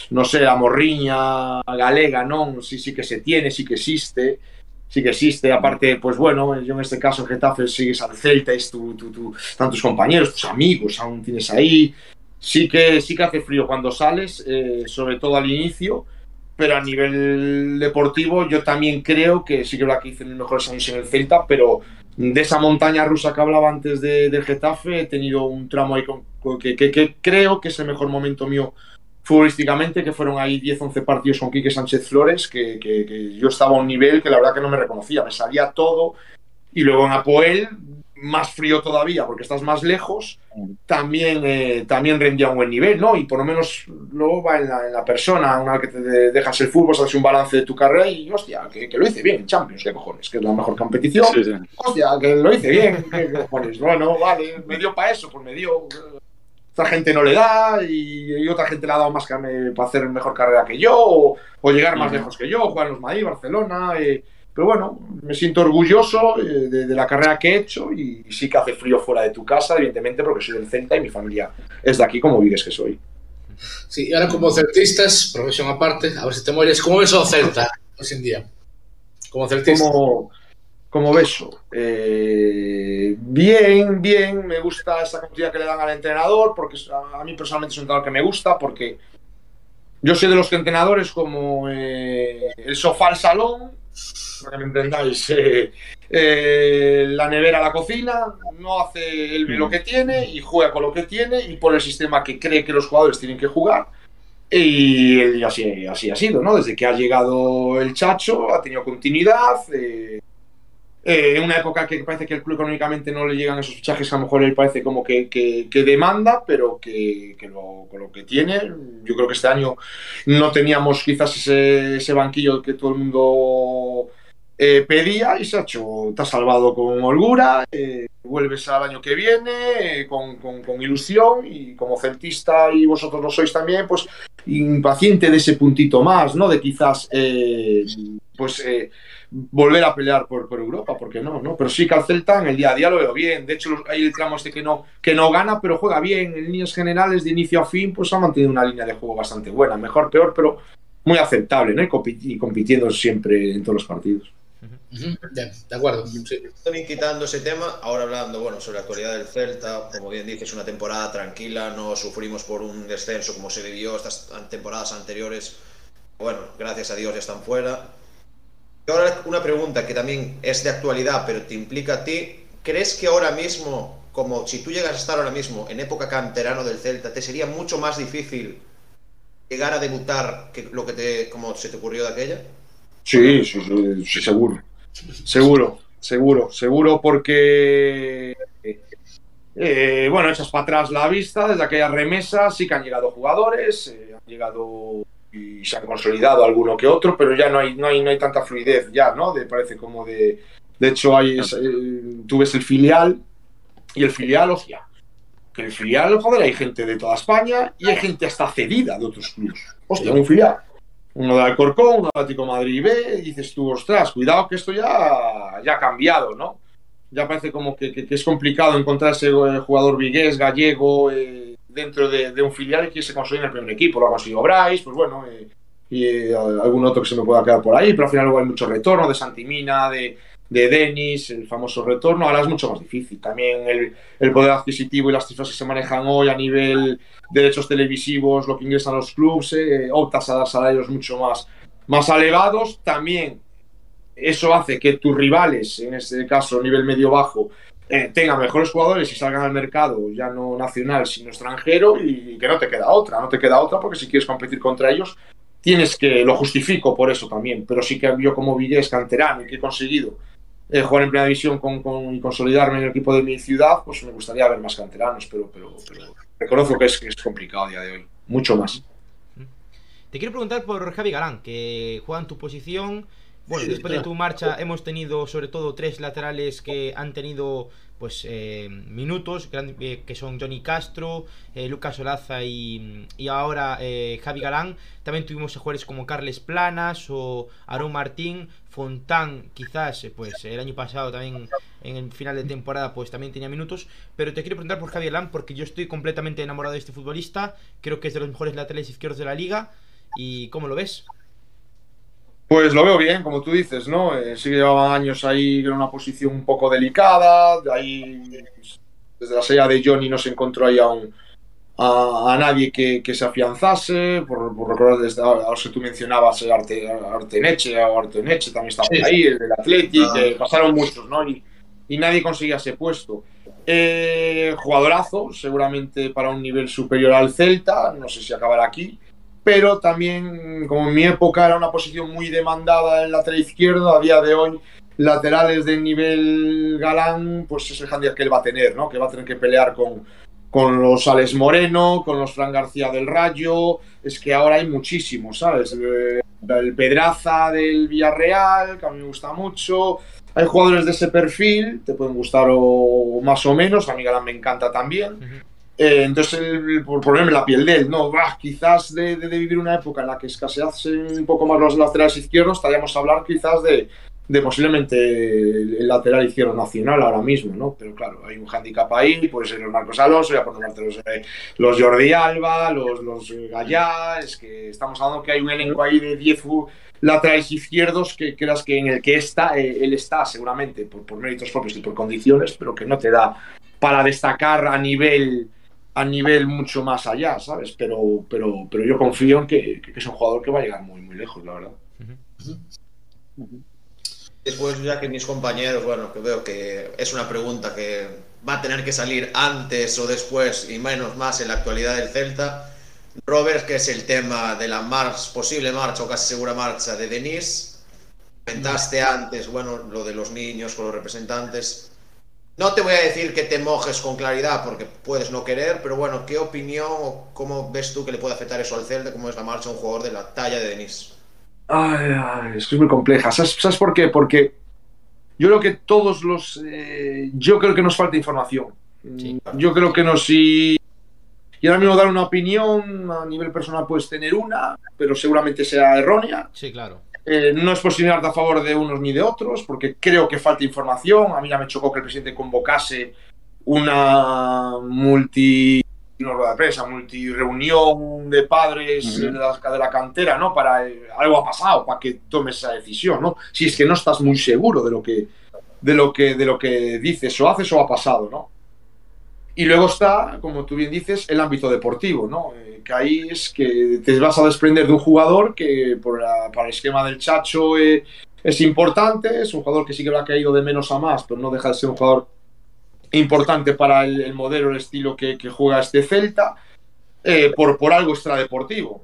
E: no sé, la morriña galega, ¿no? Sí, sí que se tiene, sí que existe, sí que existe. Aparte, pues bueno, yo en este caso en Getafe sigues al Celta, es tu, tu, tu- están tus compañeros, tus amigos, aún tienes ahí. Sí que, sí que hace frío cuando sales, eh, sobre todo al inicio, pero a nivel deportivo yo también creo que sí que verdad que hice mis mejores años en el Celta, pero de esa montaña rusa que hablaba antes de, del Getafe, he tenido un tramo ahí con- con- que, que- que creo que es el mejor momento mío futbolísticamente, que fueron ahí 10-11 partidos con Quique Sánchez Flores, que, que- que yo estaba a un nivel que la verdad que no me reconocía, me salía todo, y luego en Apoel, más frío todavía, porque estás más lejos, también, eh, también rendía un buen nivel, ¿no? Y por lo menos luego va en la, en la persona, una vez que te de- dejas el fútbol, haces un balance de tu carrera y, hostia, que, que lo hice bien en Champions, ¿qué cojones? Que es la mejor competición.
D: Sí, sí.
E: Hostia, que lo hice bien, ¿qué cojones? Bueno, vale, me dio para eso, pues me dio. Otra gente no le da y, y otra gente le ha dado más que a mí para hacer mejor carrera que yo o, o llegar más lejos que yo, jugar en los Madrid, Barcelona. eh, pero bueno, me siento orgulloso eh, de, de la carrera que he hecho y sí que hace frío fuera de tu casa, evidentemente, porque soy del Celta y mi familia es de aquí, como vives que soy.
C: Sí, y ahora como celtistas, profesión aparte, a ver si te molles, ¿cómo ves o Celta hoy en día? Como celtista.
E: como, como beso. Eh, bien, bien, me gusta esa cantidad que le dan al entrenador, porque a, mí personalmente es un entrenador que me gusta, porque yo soy de los entrenadores como eh, el sofá al salón, para que me entendáis, [LAUGHS] eh, eh, la nevera a la cocina, no hace él lo que tiene y juega con lo que tiene y por el sistema que cree que los jugadores tienen que jugar. Y así, así ha sido, ¿no? Desde que ha llegado el Chacho, ha tenido continuidad. eh, eh, en una época que parece que el club económicamente no le llegan esos fichajes a lo mejor él parece como que, que- demanda, pero que, que lo, con lo que tiene, yo creo que este año no teníamos quizás ese, ese banquillo que todo el mundo eh, pedía y se ha hecho, te ha salvado con holgura, eh, vuelves al año que viene eh, con, con- ilusión y como celtista y vosotros lo sois también, pues impaciente de ese puntito más, ¿no? De quizás, eh, pues, eh, volver a pelear por, por Europa, porque no, ¿no? Pero sí que al Celta en el día a día lo veo bien. De hecho, hay el tramo este que no, que no gana, pero juega bien. En líneas generales, de inicio a fin, pues ha mantenido una línea de juego bastante buena. Mejor, peor, pero muy aceptable, ¿no? Y, compi- y compitiendo siempre en todos los partidos.
C: De acuerdo. sí.
B: También quitando ese tema, ahora hablando bueno, sobre la actualidad del Celta, como bien dices, una temporada tranquila, no sufrimos por un descenso como se vivió estas temporadas anteriores. Bueno, gracias a Dios ya están fuera. Y ahora una pregunta que también es de actualidad, pero te implica a ti. ¿Crees que ahora mismo, como si tú llegas a estar ahora mismo en época canterano del Celta, te sería mucho más difícil llegar a debutar que lo que te, como se te ocurrió de aquella?
E: Sí, sí, sí, seguro. Seguro, seguro, seguro, porque. eh, bueno, echas para atrás la vista, desde aquella remesa sí que han llegado jugadores, eh, han llegado y se han consolidado alguno que otro, pero ya no hay, no hay, no hay tanta fluidez, ya, ¿no? De, parece como de. De hecho, hay, es- eh, tú ves el filial y el filial, hostia. Que el filial, joder, hay gente de toda España y hay gente hasta cedida de otros clubes. Hostia, un filial uno de Alcorcón, uno de Atlético Madrid B, y dices tú, ostras, cuidado que esto ya, ya ha cambiado, ¿no? Ya parece como que, que- que es complicado encontrar ese eh, jugador vigués, gallego, eh, dentro de, de un filial que se consolide en el primer equipo. Lo ha conseguido Bryce, pues bueno, eh, y eh, algún otro que se me pueda quedar por ahí, pero al final luego hay mucho retorno de Santimina, de, de Denis, el famoso retorno. Ahora es mucho más difícil. También el, poder adquisitivo y las cifras que se manejan hoy a nivel derechos televisivos, lo que ingresan los clubes, eh, optas a dar salarios mucho más, más elevados. También eso hace que tus rivales, en este caso nivel medio-bajo, eh, tengan mejores jugadores y salgan al mercado, ya no nacional, sino extranjero, y que no te queda otra, no te queda otra, porque si quieres competir contra ellos, tienes que, lo justifico por eso también, pero sí que yo como Villés, canterano, y que he conseguido eh, jugar en primera división con, con- consolidarme en el equipo de mi ciudad, pues me gustaría ver más canteranos, pero, pero, pero reconozco que es, que es complicado a día de hoy, mucho más.
A: Te quiero preguntar por Javi Galán, que juega en tu posición. Bueno, después de tu marcha hemos tenido sobre todo tres laterales que han tenido pues eh, minutos, eh, que son Johnny Castro, eh, Lucas Olaza y, y ahora eh, Javi Galán. También tuvimos a jugadores como Carles Planas o Aaron Martín, Fontán, quizás eh, pues el año pasado también en el final de temporada pues también tenía minutos. Pero te quiero preguntar por Javi Galán porque yo estoy completamente enamorado de este futbolista. Creo que es de los mejores laterales izquierdos de la liga. ¿Y cómo lo ves?
E: Pues lo veo bien, como tú dices, ¿no? Eh, sí que llevaban años ahí en una posición un poco delicada, de ahí desde la salida de Johnny no se encontró ahí a, un- a, a nadie que, que se afianzase, por, por recordar desde a los que tú mencionabas, el Arte, Arteneche también estaba
C: Sí.
E: ahí, el del Athletic,
B: Ah.
E: pasaron muchos, ¿no? Y, y nadie conseguía ese puesto. Eh, jugadorazo, seguramente para un nivel superior al Celta, no sé si acabará aquí, pero también, como en mi época era una posición muy demandada en lateral izquierdo, a día de hoy, laterales de nivel galán, pues es el handicap que él va a tener, ¿no? Que va a tener que pelear con, con los Alex Moreno, con los Fran García del Rayo, es que ahora hay muchísimos, ¿sabes? Eh, El Pedraza del Villarreal, que a mí me gusta mucho. Hay jugadores de ese perfil, te pueden gustar o más o menos, a mí Galán me encanta también. Eh, entonces, el, por ponerme la piel de él, no, bah, quizás de, vivir una época en la que escaseasen un poco más los laterales izquierdos, estaríamos a hablar quizás de, posiblemente el, lateral izquierdo nacional ahora mismo, ¿no? Pero claro, hay un handicap ahí, puede ser los Marcos Alonso, ya por los, eh, los Jordi Alba, los, los Gallá, es que estamos hablando que hay un elenco ahí de 10 fu- laterales izquierdos que creas que en el que está, eh, él está seguramente por, por méritos propios y por condiciones, pero que no te da para destacar a nivel a nivel mucho más allá, ¿sabes? Pero, pero, pero yo confío en que, es un jugador que va a llegar muy, muy lejos, la verdad.
B: Después, ya que mis compañeros, bueno, que veo que es una pregunta que va a tener que salir antes o después, y menos más en la actualidad del Celta. Robert, que es el tema de la marcha, posible marcha o casi segura marcha de Denis. Comentaste antes, bueno, lo de los niños con los representantes. No te voy a decir que te mojes con claridad porque puedes no querer, pero bueno, ¿qué opinión o cómo ves tú que le puede afectar eso al Celta? ¿Cómo es la marcha un jugador de la talla de Denis?
E: Ay, ay, es que es muy compleja. ¿Sabes, sabes por qué? Porque yo creo que todos los... eh, yo creo que nos falta información.
A: Sí.
E: Yo creo que nos... Y, y ahora mismo dar una opinión a nivel personal puedes tener una, pero seguramente sea errónea.
A: Sí, claro.
E: Eh, no es posicionarte a favor de unos ni de otros, porque creo que falta información. A mí ya me chocó que el presidente convocase una multi rueda de prensa, multireunión de padres
D: Ujú.
E: de, la, de la cantera, ¿no? Para eh, algo ha pasado, para que tomes esa decisión, ¿no? Si es que no estás muy seguro de lo que, de lo que, de lo que dices o haces o ha pasado, ¿no? Y luego está, como tú bien dices, el ámbito deportivo, ¿no? Eh, que ahí es que te vas a desprender de un jugador que por la- para el esquema del Chacho eh, es importante, es un jugador que sí que lo ha caído de menos a más, pero no deja de ser un jugador importante para el, el modelo, el estilo que, juega este Celta, eh, por, por algo extradeportivo.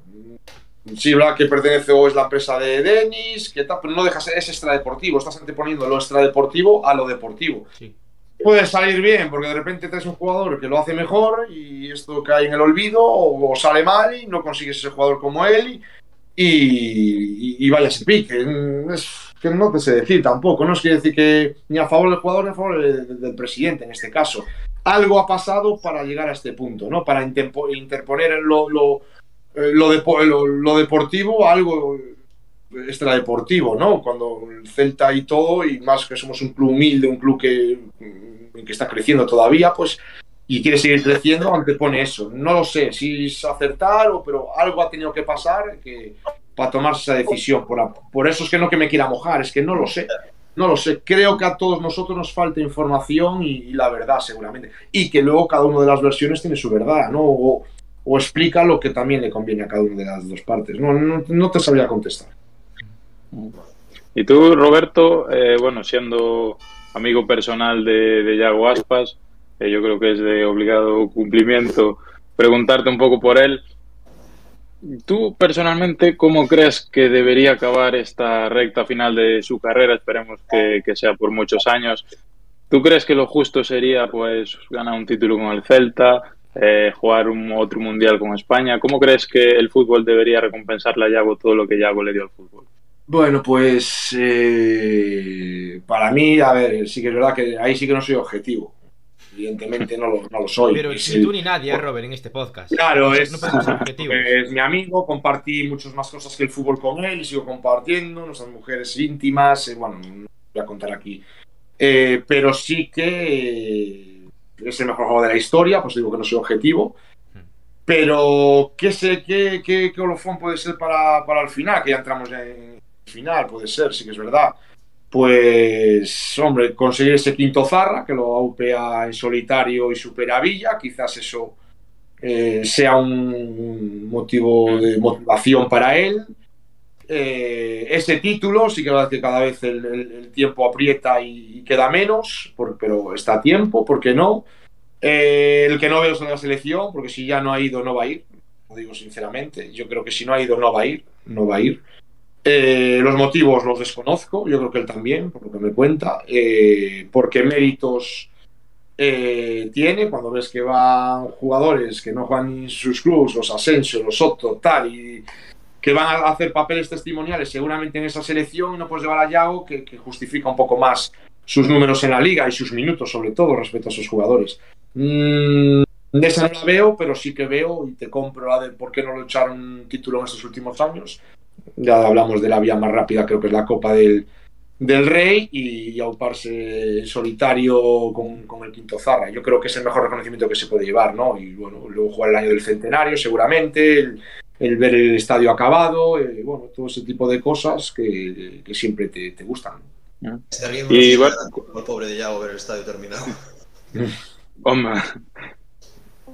E: Sí, verdad que pertenece o es la empresa de Denis, que tal, pero no deja de ser, es extradeportivo, estás anteponiendo lo extradeportivo a lo deportivo.
A: Sí.
E: Puede salir bien, porque de repente traes un jugador que lo hace mejor y esto cae en el olvido, o, sale mal y no consigues ese jugador como él y, y, y vaya ese pique. Es que no te sé decir tampoco, no es quiere decir que ni a favor del jugador ni a favor del, presidente en este caso. Algo ha pasado para llegar a este punto, ¿no? Para interpo- interponer lo, lo, eh, lo, lo- lo deportivo a algo extradeportivo, ¿no? Cuando el Celta y todo, y más que somos un club humilde, un club que, mm, que está creciendo todavía, pues, y quiere seguir creciendo, antepone eso. No lo sé si es acertar, o, pero algo ha tenido que pasar que, para tomarse esa decisión. Por, por eso es que no que me quiera mojar, es que no lo sé. No lo sé. Creo que a todos nosotros nos falta información y, la verdad, seguramente. Y que luego cada una de las versiones tiene su verdad, ¿no? O, o explica lo que también le conviene a cada una de las dos partes. No, no, no te sabría contestar.
D: Y tú, Roberto, eh, bueno, siendo amigo personal de, de Yago Aspas, eh, yo creo que es de obligado cumplimiento preguntarte un poco por él. Tú, personalmente, ¿cómo crees que debería acabar esta recta final de su carrera? Esperemos que, sea por muchos años. ¿Tú crees que lo justo sería, pues, ganar un título con el Celta, eh, jugar un otro mundial con España? ¿Cómo crees que el fútbol debería recompensarle a Yago todo lo que Yago le dio al fútbol?
E: Bueno, pues eh, para mí, a ver, sí que es verdad que ahí sí que no soy objetivo. Evidentemente no lo, no lo soy.
A: Pero
E: Es
A: ni
E: el-
A: tú ni nadie, ¿eh, Robert, en este podcast.
E: Claro,
A: No
E: es, [LAUGHS]
A: objetivos.
E: es mi amigo, compartí muchas más cosas que el fútbol con él sigo compartiendo, nuestras mujeres íntimas, eh, bueno, no voy a contar aquí. Eh, pero sí que eh, es el mejor jugador de la historia, pues digo que no soy objetivo. Pero, ¿qué sé, qué, qué, qué puede ser para, para el final? Que ya entramos en final, puede ser, sí que es verdad. Pues, hombre, conseguir ese quinto zarra, que lo aupea en solitario y supera Villa, quizás eso eh, sea un motivo de motivación para él. Eh, ese título, sí que es verdad que cada vez el, tiempo aprieta y, queda menos, pero está a tiempo, ¿por qué no? Eh, el que no veo es la selección, porque si ya no ha ido, no va a ir, lo digo sinceramente. Yo creo que si no ha ido, no va a ir, no va a ir. Eh, los motivos los desconozco, yo creo que él también, por lo que me cuenta, eh, porque méritos eh, tiene cuando ves que van jugadores que no juegan en sus clubes, los Asensio, los Soto, tal, y que van a hacer papeles testimoniales seguramente en esa selección no puedes llevar a Yago que, que justifica un poco más sus números en la liga y sus minutos sobre todo respecto a sus jugadores. Mm, esa no la veo, pero sí que veo y te compro la de por qué no lo echaron título en estos últimos años. Ya hablamos de la vía más rápida, creo que es la Copa del, del Rey y, auparse en solitario con, con el quinto Zarra. Yo creo que es el mejor reconocimiento que se puede llevar, ¿no? Y bueno, luego jugar el año del centenario, seguramente, el, el ver el estadio acabado, eh, bueno, todo ese tipo de cosas que, que siempre te, te gustan.
B: Está riendo
D: Y
B: y
D: bueno-
B: el pobre de Yago ver el estadio terminado. [LAUGHS]
D: Hombre.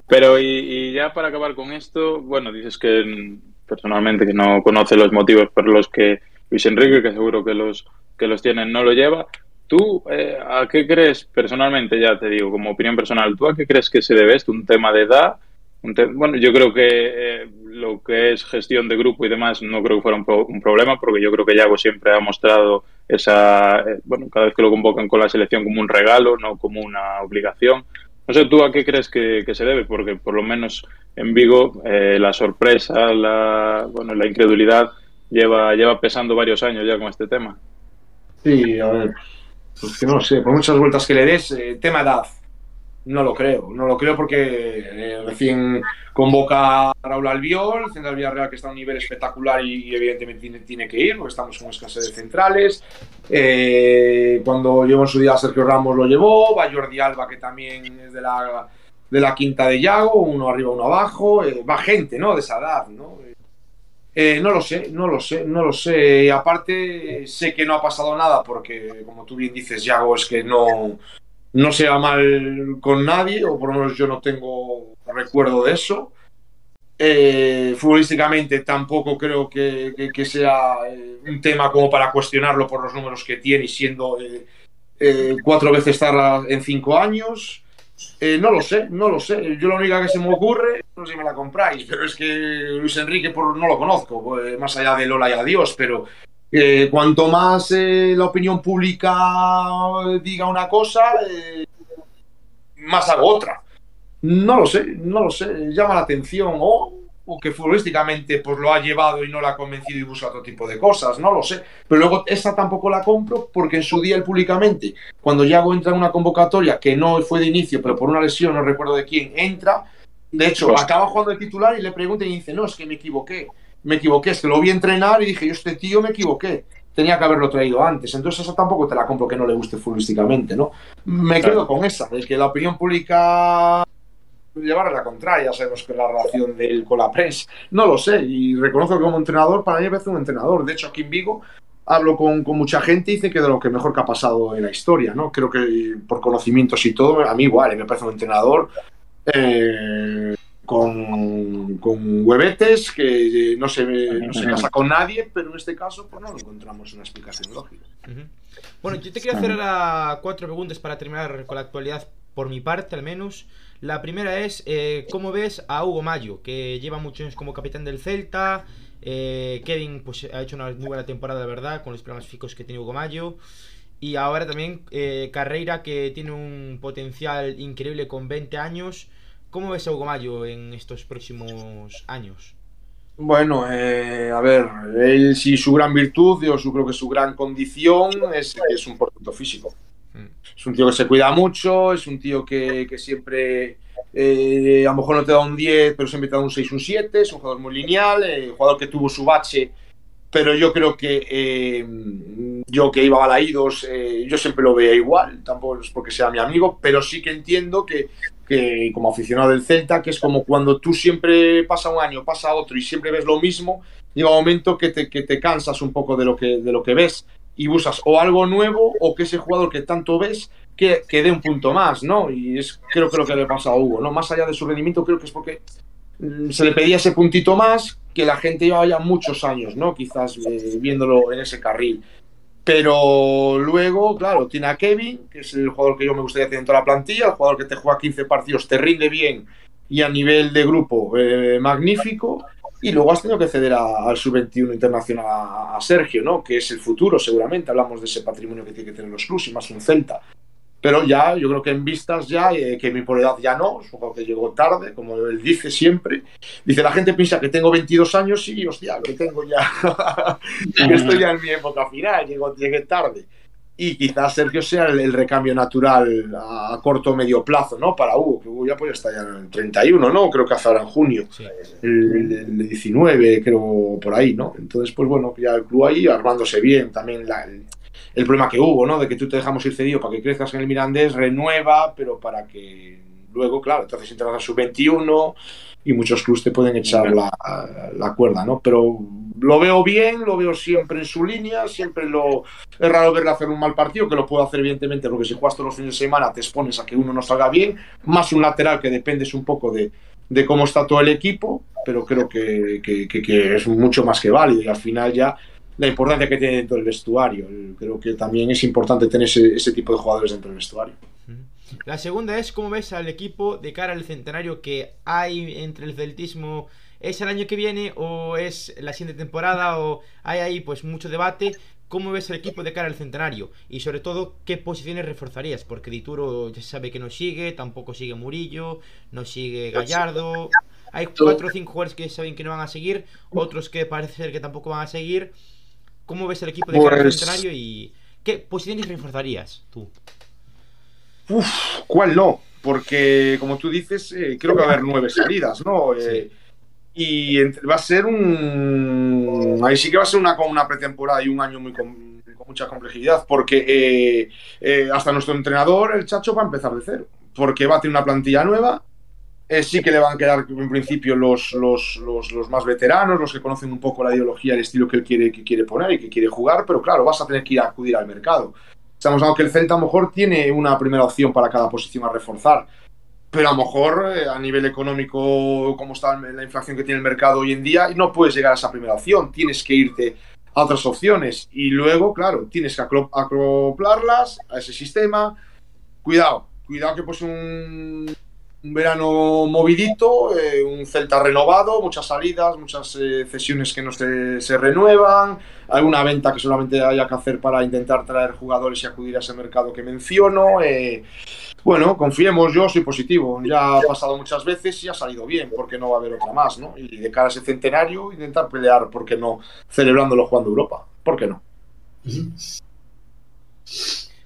D: Pero y, y ya para acabar con esto, bueno, dices que personalmente que no conoce los motivos por los que Luis Enrique, que seguro que los que los tienen, no lo lleva. ¿Tú eh, a qué crees personalmente, ya te digo, como opinión personal, ¿tú a qué crees que se debe esto? ¿Un tema de edad? Un te- bueno, yo creo que eh, lo que es gestión de grupo y demás no creo que fuera un, pro- un problema, porque yo creo que Yago siempre ha mostrado esa, eh, bueno, cada vez que lo convocan con la selección como un regalo, no como una obligación. No sé, ¿tú a qué crees que, se debe? Porque por lo menos en Vigo eh, la sorpresa, la, bueno, la incredulidad lleva, lleva pesando varios años ya con este tema.
E: Sí, a ver, pues no sé, por muchas vueltas que le des, eh, tema edad, no lo creo, no lo creo porque eh, recién convoca a Raúl Albiol, central Villarreal que está a un nivel espectacular y, evidentemente tiene, tiene que ir porque estamos con escasez de centrales. Eh, cuando llevó en su día Sergio Ramos lo llevó, va Jordi Alba que también es de la de la quinta de Yago, uno arriba, uno abajo, eh, va gente, ¿no? De esa edad, ¿no? No lo sé, no lo sé, no lo sé. Aparte, sé que no ha pasado nada porque, como tú bien dices, Yago es que no, no se va mal con nadie, o por lo menos yo no tengo recuerdo de eso. Eh, futbolísticamente tampoco creo que, sea eh, un tema como para cuestionarlo por los números que tiene y siendo eh, eh, cuatro veces estar en cinco años. No lo sé, no lo sé. Yo la única que se me ocurre, no sé si me la compráis, pero es que Luis Enrique por, no lo conozco, eh, más allá de Lola y Adiós, pero eh, cuanto más eh, la opinión pública diga una cosa, eh, más hago otra. No lo sé, no lo sé, llama la atención o, o que futbolísticamente pues lo ha llevado y no la ha convencido y busca otro tipo de cosas, no lo sé. Pero luego esa tampoco la compro porque en su día él públicamente, cuando Yago entra en una convocatoria que no fue de inicio, pero por una lesión, no recuerdo de quién, entra, de hecho,
D: Hostia.
E: acaba jugando de titular y le preguntan y dice, no, es que me equivoqué, me equivoqué, es que lo vi entrenar y dije, yo este tío me equivoqué. Tenía que haberlo traído antes. Entonces, eso tampoco te la compro que no le guste futbolísticamente, ¿no? Me
D: Claro.
E: quedo con esa, de que la opinión pública llevar a la contraria, sabemos que la relación de él con la prensa, no lo sé, y reconozco que como entrenador, para mí me parece un entrenador, de hecho aquí en Vigo hablo con, con mucha gente y dice que de lo que mejor que ha pasado en la historia, ¿no? Creo que por conocimientos y todo, a mí igual, me parece un entrenador eh, con, huevetes, que eh, no se, no se casa con nadie, pero en este caso pues no encontramos una explicación lógica.
A: Bueno, yo te quiero hacer ahora cuatro preguntas para terminar con la actualidad, por mi parte al menos. La primera es, eh, ¿cómo ves a Hugo Mayo, que lleva muchos años como capitán del Celta? Eh, Kevin pues, ha hecho una muy buena temporada, la verdad, con los problemas físicos que tiene Hugo Mayo. Y ahora también eh, Carreira, que tiene un potencial increíble con 20 años. ¿Cómo ves a Hugo Mayo en estos próximos años?
E: Bueno, eh, a ver, él sí su gran virtud, yo creo que su gran condición es que es un portento físico.
A: Mm.
E: Es un tío que se cuida mucho, es un tío que, que siempre, eh, a lo mejor no te da un 10, pero siempre te da un 6, un 7, es un jugador muy lineal, eh, jugador que tuvo su bache, pero yo creo que eh, yo que iba a Balaídos, eh, yo siempre lo veía igual, tampoco es porque sea mi amigo, pero sí que entiendo que, que como aficionado del Celta, que es como cuando tú siempre pasa un año, pasa otro y siempre ves lo mismo, llega un momento que te, que te cansas un poco de lo que, de lo que ves y buscas o algo nuevo o que ese jugador que tanto ves que, que dé un punto más, ¿no? Y es creo que lo que le pasa a Hugo, ¿no? Más allá de su rendimiento, creo que es porque mm, se le pedía ese puntito más que la gente lleva ya muchos años, ¿no? Quizás eh, viéndolo en ese carril. Pero luego, claro, tiene a Kevin, que es el jugador que yo me gustaría tener en toda la plantilla, el jugador que te juega 15 partidos, te rinde bien y a nivel de grupo eh, magnífico. Y luego has tenido que ceder al sub-21 internacional a, Sergio, ¿no? Que es el futuro, seguramente. Hablamos de ese patrimonio que tiene que tener los clubes y más un Celta. Pero ya, yo creo que en vistas ya, eh, que mi por edad ya no, jugador que llegó tarde, como él dice siempre. Dice, la gente piensa que tengo 22 años y, hostia, que tengo ya, [LAUGHS] que estoy ya en mi época final, llego, llegué tarde. Y quizás Sergio sea el, el recambio natural a, a corto o medio plazo, ¿no? Para Hugo, que Hugo ya pues está ya en el 31, ¿no? Creo que hace ahora en junio
A: Sí.
E: el, el 19, creo, por ahí, ¿no? Entonces, pues bueno, ya el club ahí armándose bien, también la- el, el problema que hubo, ¿no? De que tú te dejamos ir cedido para que crezcas en el Mirandés, renueva, pero para que luego, claro, entonces entras a sub-21 y muchos clubes te pueden echar la, la cuerda, ¿no? Pero lo veo bien, lo veo siempre en su línea, siempre lo... Es raro verle hacer un mal partido, que lo puedo hacer evidentemente, porque si juegas todos los fines de semana te expones a que uno no salga bien, más un lateral que dependes un poco de, de cómo está todo el equipo, pero creo que, que- que- que es mucho más que válido y al final ya la importancia que tiene dentro del vestuario. Creo que también es importante tener ese, ese tipo de jugadores dentro del vestuario.
A: La segunda es cómo ves al equipo de cara al centenario que hay entre el celtismo. ¿Es el año que viene o es la siguiente temporada o hay ahí pues mucho debate? ¿Cómo ves el equipo de cara al centenario? Y sobre todo, ¿qué posiciones reforzarías? Porque Dituro ya se sabe que no sigue, tampoco sigue Murillo, no sigue Gallardo. Hay cuatro o cinco jugadores que saben que no van a seguir, otros que parece ser que tampoco van a seguir. ¿Cómo ves el equipo de cara al
E: Pues-
A: centenario y qué posiciones reforzarías tú?
E: Uf, ¿cuál no? Porque, como tú dices, eh, creo que va a haber nueve salidas, ¿no? Eh, y entre- va a ser un. Ahí sí que va a ser una, una pretemporada y un año muy com- con mucha complejidad, porque eh, hasta nuestro entrenador, el Chacho, va a empezar de cero. Porque va a tener una plantilla nueva, Eh, sí que le van a quedar en principio los, los, los, los, más veteranos, los que conocen un poco la ideología, el estilo que él quiere, que quiere poner y que quiere jugar, pero claro, vas a tener que ir a acudir al mercado. Estamos hablando que el Celta a lo mejor tiene una primera opción para cada posición a reforzar, pero a lo mejor eh, a nivel económico, como está la inflación que tiene el mercado hoy en día, no puedes llegar a esa primera opción, tienes que irte a otras opciones y luego, claro, tienes que acoplarlas a ese sistema. Cuidado, cuidado que pues un un verano movidito, eh, un Celta renovado, muchas salidas, muchas eh, cesiones que no se, se, renuevan, alguna venta que solamente haya que hacer para intentar traer jugadores y acudir a ese mercado que menciono. Eh, bueno, confiemos, yo soy positivo, ya ha pasado muchas veces y ha salido bien, porque no va a haber otra más, ¿no? Y de cara a ese centenario, intentar pelear, ¿por qué no? Celebrándolo jugando Europa, ¿por qué no?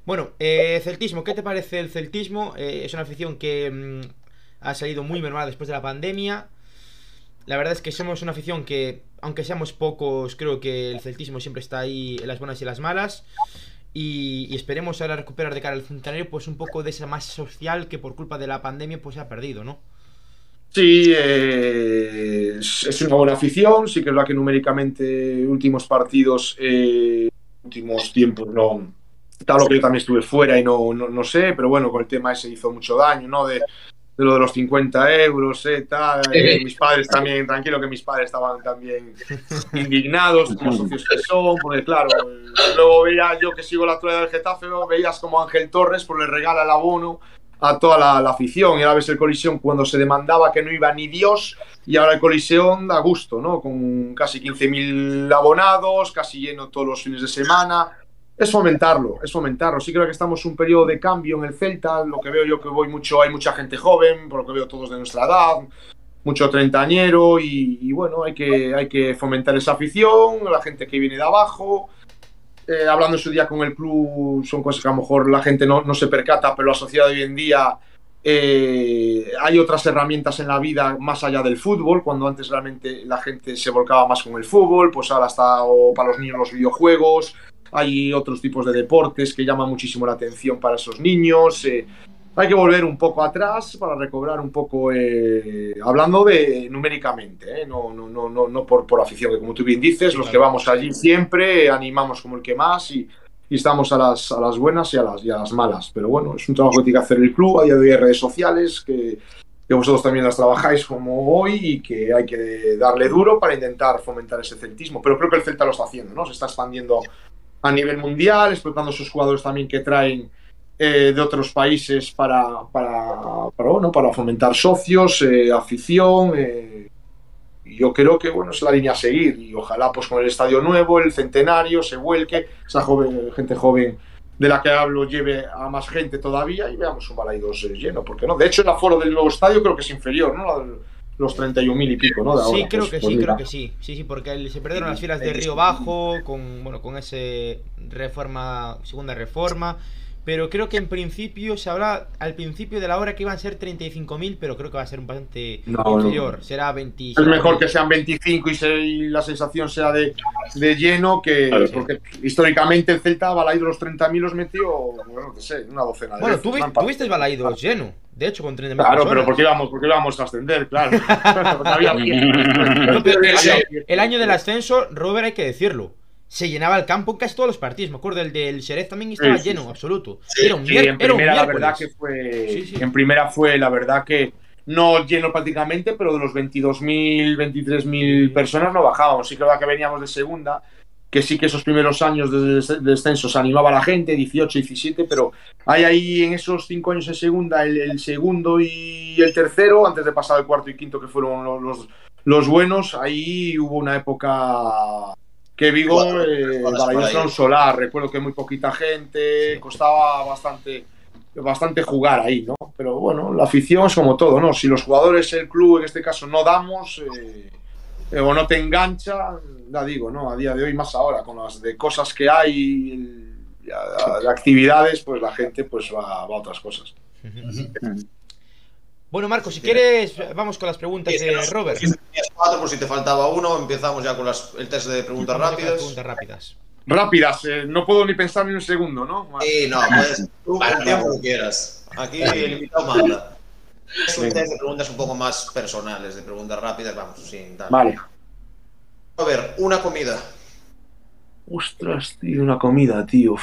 A: Bueno, celtismo, ¿qué te parece el celtismo? Es una afición que mmm, ha salido muy mermada después de la pandemia. La verdad es que somos una afición que, aunque seamos pocos, creo que el celtismo siempre está ahí en las buenas y en las malas. Y, esperemos ahora recuperar de cara al centenario pues un poco de esa masa social que por culpa de la pandemia pues se ha perdido, ¿no?
E: Sí, eh, es una buena afición, sí que es verdad que numéricamente últimos partidos, eh, últimos tiempos no, claro que yo también estuve fuera y no, no, sé, pero bueno, con el tema ese hizo mucho daño, ¿no? De lo de los 50 euros, eh, tal. Eh, mis padres también, tranquilo que mis padres estaban también indignados, como socios que son, porque claro, luego veía yo que sigo la actualidad del Getafe, ¿no? veías como Ángel Torres pues le regala el abono a toda la, la, afición y ahora ves el colisión cuando se demandaba que no iba ni Dios y ahora el colisión da gusto, ¿no? Con casi 15.000 abonados, casi lleno todos los fines de semana es fomentarlo, es fomentarlo. Sí creo que estamos en un periodo de cambio en el Celta, lo que veo yo que voy mucho, hay mucha gente joven, por lo que veo todos de nuestra edad, mucho treintañero y, y bueno, hay que, hay que fomentar esa afición, la gente que viene de abajo. Eh, hablando en su día con el club, son cosas que a lo mejor la gente no, no se percata, pero la sociedad de hoy en día eh, hay otras herramientas en la vida más allá del fútbol, cuando antes realmente la gente se volcaba más con el fútbol, pues ahora está o para los niños los videojuegos, hay otros tipos de deportes que llaman muchísimo la atención para esos niños. Eh, hay que volver un poco atrás para recobrar un poco, eh, hablando de numéricamente, eh, no, no, no, no, no por, por afición, que como tú bien dices, los que vamos allí siempre animamos como el que más y, y estamos a las, a las buenas y a las, y a las malas. Pero bueno, es un trabajo que tiene que hacer el club, a día de hoy hay redes sociales que, que vosotros también las trabajáis como hoy y que hay que darle duro para intentar fomentar ese celtismo. Pero creo que el Celta lo está haciendo, ¿no? Se está expandiendo a nivel mundial, explotando sus jugadores también que traen eh, de otros países para, para, bueno, para fomentar socios, eh, afición. Eh, yo creo que bueno, es la línea a seguir y ojalá pues con el estadio nuevo, el centenario, se vuelque, esa joven, gente joven de la que hablo lleve a más gente todavía y veamos un Balaidos lleno, porque no? De hecho el aforo del nuevo estadio creo que es inferior, ¿no? Los 31 mil y pico, ¿no? De
A: sí, creo
E: pues,
A: que
E: pues
A: sí,
E: mira.
A: creo que sí. Sí, sí, porque se perdieron las filas de Río Bajo con, bueno, con ese reforma, segunda reforma. Pero creo que en principio se habla al principio de la hora que iban a ser 35.000, pero creo que va a ser un bastante
E: No,
A: inferior.
E: no.
A: Será 25.
E: Es mejor que sean 25 y, se- y la sensación sea de, de lleno que.
D: Claro.
E: Porque históricamente el Celta, Balaido los 30.000 los metió, bueno, no sé, una docena de
A: Bueno,
E: veces.
A: tú, Balaidos lleno. De hecho, con 30.000
E: Claro, pero porque íbamos, porque íbamos a ascender, claro. [LAUGHS] [LAUGHS]
A: No, pero el año del ascenso, Robert, hay que decirlo. Se llenaba el campo en casi todos los partidos. Me acuerdo el del Sheriff también estaba
E: Sí,
A: lleno,
E: sí.
A: absoluto.
E: Sí,
A: era un,
E: en
A: era un
E: primera la
A: miércoles.
E: verdad que fue en primera fue la verdad que no lleno prácticamente pero de los 22.000 23.000 personas no bajábamos sí que verdad que veníamos de segunda que sí que esos primeros años de des- de descenso se animaba a la gente 18 17 pero hay ahí en esos cinco años en segunda el, el segundo y el tercero antes de pasar al cuarto y quinto que fueron lo- los, los buenos ahí hubo una época que Vigo eh,
B: para
E: era un solar recuerdo que muy poquita gente
A: Sí.
E: costaba bastante bastante jugar ahí, ¿no? Pero bueno, la afición es como todo, ¿no? Si los jugadores, el club en este caso, no damos eh, eh, o no te engancha, ya digo, ¿no? A día de hoy, más ahora, con las de cosas que hay, el- ya, de actividades, pues la gente pues va, va a otras cosas.
A: Bueno, Marco, si quieres, vamos con las preguntas
B: Sí,
A: de
B: nos-
A: Robert.
B: si tenías cuatro, por si te faltaba uno, empezamos ya con las- el test de preguntas rápidas.
A: preguntas rápidas.
E: Rápidas, eh, no puedo ni pensar ni un segundo, ¿no?
B: Sí, no, pues tú el tiempo que quieras. Aquí el invitado manda. Es un test de preguntas un poco más personales, de preguntas rápidas, vamos, sin tal.
E: Vale.
B: A ver, una comida.
E: Ostras, tío, una comida, tío.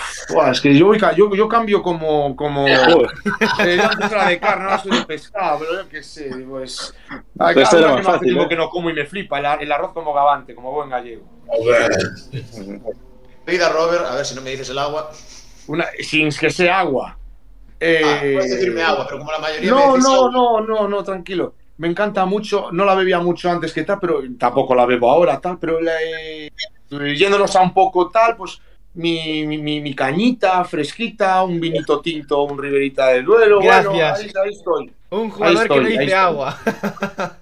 E: Es que yo, yo, yo cambio como. como [LAUGHS] eh, antes era de carne, ahora soy de pescado, pero yo qué sé, pues. Hay
D: Pues era más
E: que no hace
D: fácil, ¿eh?
E: que no como y me flipa. El, el arroz como gavante, como buen gallego.
B: Bebida, [LAUGHS] Robert, a ver si no me dices el agua.
E: Una, sin que sea agua. Eh,
B: Ah, puedes decirme agua, pero como la mayoría me
E: No,
B: decís
E: no,
B: agua.
E: no, no, no, tranquilo. Me encanta mucho, no la bebía mucho antes que tal, pero tampoco la bebo ahora, tal, pero la, eh, yéndonos a un poco tal, pues mi, mi, mi- cañita fresquita, un vinito tinto, un riberita del duelo. Bueno,
A: Gracias.
E: ahí, ahí estoy.
A: Un jugador
E: estoy,
A: que no dice agua. [LAUGHS]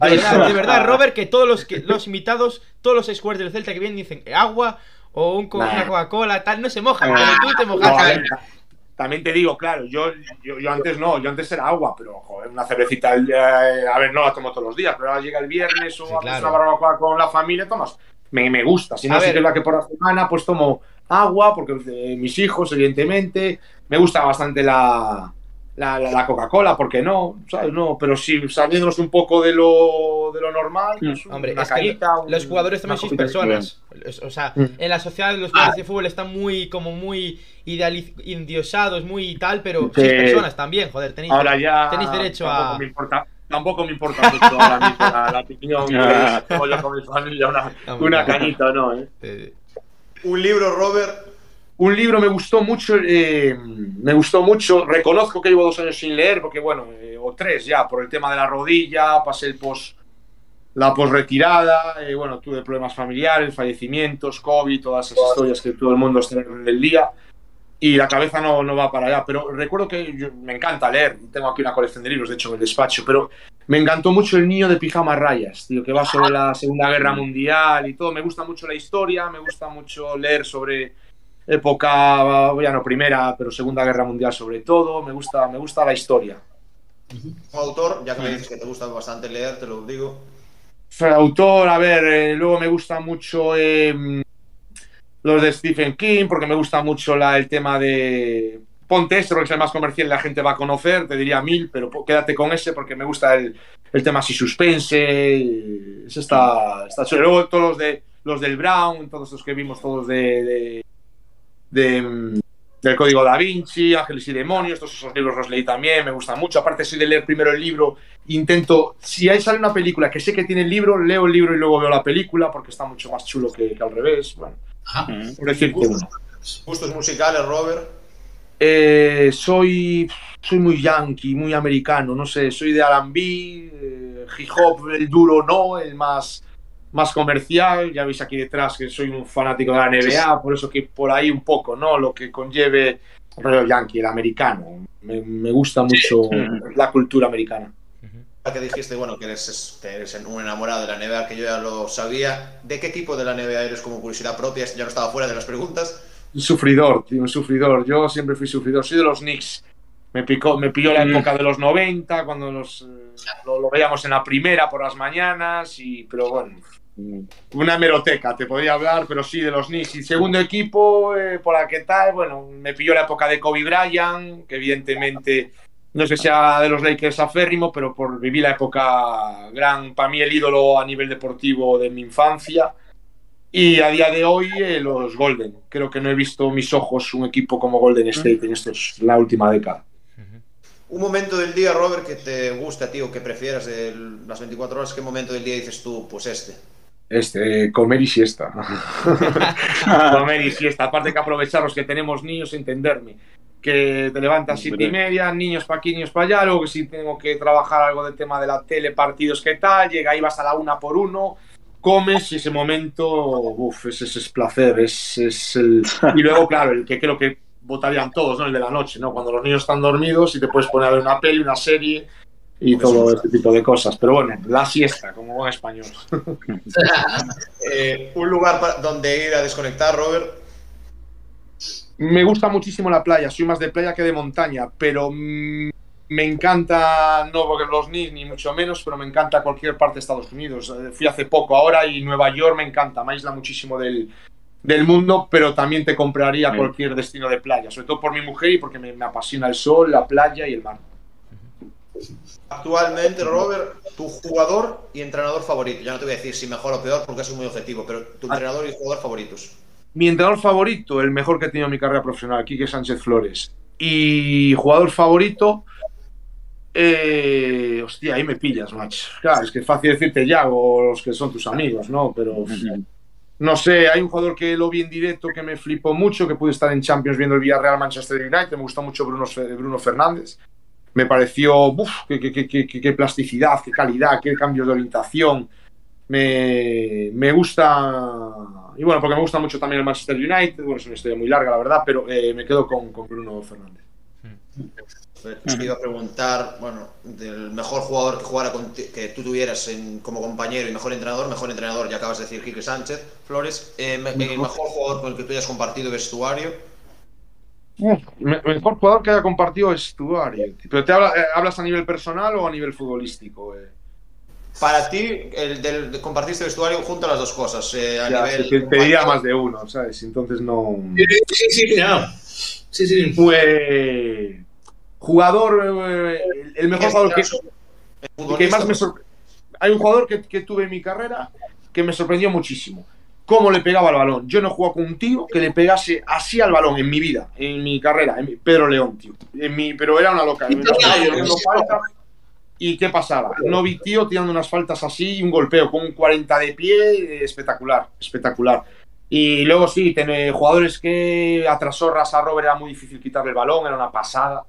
A: De verdad, de verdad, Robert, que todos los, que, los invitados, todos los squares del Celta que vienen dicen agua o un
E: Nah.
A: una Coca-Cola, tal, no se mojan,
E: Nah.
A: pero tú te mojas.
E: también te digo, claro, yo, yo, yo antes no, yo antes era agua, pero joder, una cervecita, eh, a ver, no la tomo todos los días, pero ahora llega el viernes o
A: Sí, claro.
E: una barbacoa con la familia, tomas. Me, me gusta, si no, sí que es verdad que por la semana pues tomo agua, porque eh, mis hijos, evidentemente, me gusta bastante la, la, la- la Coca-Cola, ¿por qué no? ¿Sabes? No, pero sí, saliéndonos un poco de lo, de lo normal, pues,
A: Hombre,
E: una un-
A: los jugadores también
E: de-
A: personas. O sea,
E: Mm.
A: en la sociedad los jugadores de fútbol están muy, como muy endiosados, muy tal, pero
E: Sí.
A: sois personas también, joder, tenéis,
E: Ahora ya
A: tenéis derecho a...
E: Me importa, tampoco me importa mucho ahora mismo la, la opinión [LAUGHS] que tengo yo con mi familia, una, una
A: no.
E: cañita, ¿no? eh?
A: eh,
B: Un libro, Robert.
E: Un libro me gustó mucho, eh, me gustó mucho. Reconozco que llevo dos años sin leer, porque bueno, eh, o tres ya, por el tema de la rodilla, pasé el pos, la posretirada, eh, bueno, tuve problemas familiares, fallecimientos, COVID, todas esas historias que todo el mundo está en el día. Y la cabeza no, no va para allá. Pero recuerdo que yo- me encanta leer. Tengo aquí una colección de libros, de hecho, en el despacho. Pero me encantó mucho El niño de pijama rayas, tío, que va sobre la Segunda Guerra Mundial y todo. Me gusta mucho la historia, me gusta mucho leer sobre época, ya no primera, pero Segunda Guerra Mundial sobre todo. Me gusta, me gusta la historia.
B: Como autor, ya que me dices que te gusta bastante leer, te lo digo.
E: Autor, a ver, eh, luego me gusta mucho eh, los de Stephen King, porque me gusta mucho la, el tema de. Ponte este, porque es el más comercial la gente va a conocer, te diría mil, pero quédate con ese porque me gusta el, el tema así suspense. y Ese está, está chulo. Luego todos los, de, los del Brown, todos los que vimos, todos de, de, de, mm, del Código Da Vinci, Ángeles y Demonios, todos esos libros los leí también, me gustan mucho. Aparte, soy de leer primero el libro intento, si ahí sale una película que sé que tiene el libro, leo el libro y luego veo la película porque está mucho más chulo que al revés. Bueno, Por decirte uno.
B: Gustos musicales, Robert.
E: Eh, soy, soy muy yankee, muy americano, no sé, soy de R&B, eh, hip hop, el duro no, el más, más comercial. Ya veis aquí detrás que soy un fanático de la NBA, por eso que por ahí un poco, ¿no? Lo que conlleve el rollo yankee, el americano. Me, me gusta mucho la cultura americana.
B: Que dijiste, bueno, que eres, que eres un enamorado de la NBA, que yo ya lo sabía. ¿De qué equipo de la NBA eres como curiosidad propia? Ya no estaba fuera de las preguntas.
E: Un sufridor, tío, un sufridor. Yo siempre fui sufridor. Soy de los Knicks. Me, picó, me pilló la
D: Mm.
E: época de los 90, cuando los, eh, lo, lo veíamos en la primera por las mañanas. Y, pero bueno, una hemeroteca, te podría hablar, pero sí, de los Knicks. Y segundo equipo, eh, por la que tal, bueno, me pilló la época de Kobe Bryant, que evidentemente no sé si sea de los Lakers aférrimo, pero por vivir la época gran, para mí el ídolo a nivel deportivo de mi infancia. Y a día de hoy eh, los Golden. Creo que no he visto mis ojos un equipo como Golden State en estos, la última década.
B: Un momento del día, Robert, que te guste a ti o que prefieras de las 24 horas. ¿Qué momento del día dices tú? Pues este.
E: Este, eh, comer y siesta. [LAUGHS] [LAUGHS] comer y siesta. Aparte que aprovechar los que tenemos niños, entenderme. Que te levantas siete y media, niños para aquí, niños para allá. Luego que si tengo que trabajar algo del tema de la tele, partidos, qué tal. Llega y vas a la una por uno. Comes y ese momento, uff, ese, ese es placer. Es, es el... [LAUGHS] Y luego, claro, el que creo que votarían todos, ¿no? El de la noche, ¿no? Cuando los niños están dormidos y te puedes poner a ver una peli, una serie y
B: Pues
E: todo este tipo de cosas. Pero bueno, la siesta, como buen español. [LAUGHS] [LAUGHS]
B: Eh, un lugar donde ir a desconectar, Robert.
E: Me gusta muchísimo la playa, soy más de playa que de montaña, pero mm, me encanta, no porque los Knicks ni mucho menos, pero me encanta cualquier parte de Estados Unidos. Eh, Fui hace poco ahora y Nueva York me encanta, me aísla muchísimo del, del mundo, pero también te compraría cualquier destino de playa, sobre todo por mi mujer y porque me, me apasiona el sol, la playa y el mar.
B: Actualmente, Robert, tu jugador y entrenador favorito. Ya no te voy a decir si mejor o peor porque eso es muy objetivo, pero tu
E: Ah.
B: entrenador y jugador favoritos.
E: Mi entrenador favorito, el mejor que he tenido en mi carrera profesional, Quique Sánchez Flores. Y jugador favorito, eh, hostia, ahí me pillas, macho. Claro, es que es fácil decirte ya o los que son tus amigos, ¿no? Pero no sé, hay un jugador que lo vi en directo que me flipó mucho, que pude estar en Champions viendo el Villarreal Manchester United, me gustó mucho Bruno, Bruno Fernández. Me pareció, uff, qué- qué plasticidad, qué calidad, qué cambios de orientación. Me, me gusta, y bueno, porque me gusta mucho también el Manchester United, bueno, es una historia muy larga, la verdad, pero eh, me quedo con, con Bruno Fernández.
B: Te iba a preguntar, bueno, del mejor jugador que jugara conti- que tú tuvieras en- como compañero y mejor entrenador, mejor entrenador, ya acabas de decir Quique Sánchez Flores, eh, me- el mejor jugador con el que tú hayas compartido vestuario.
E: Me- mejor jugador que haya compartido vestuario. ¿Pero te habla- eh, hablas a nivel personal o a nivel futbolístico? eh?
B: Para ti, el del de compartiste vestuario junto a las dos cosas, eh, a
E: Ya,
B: nivel
E: diría más de uno, ¿sabes? Entonces no.
C: Sí, sí, ya. Sí, sí.
E: Pues. Jugador. eh, el- mejor jugador que, que más me
B: futbolista,
E: sorprendió. Hay un jugador que, que tuve en mi carrera que me sorprendió muchísimo. Cómo le pegaba al balón. Yo no he jugado con un tío que le pegase así al balón en mi vida, en mi carrera. en mi- Pedro León, tío. En mi, pero era una loca. Haciendo
C: sí.
E: falta. ¿Y qué pasaba? No vi tío tirando unas faltas así y un golpeo con un 40 de pie espectacular, espectacular. Y luego sí, tener jugadores que a Trasorras a Robert era muy difícil quitarle el balón, era una pasada.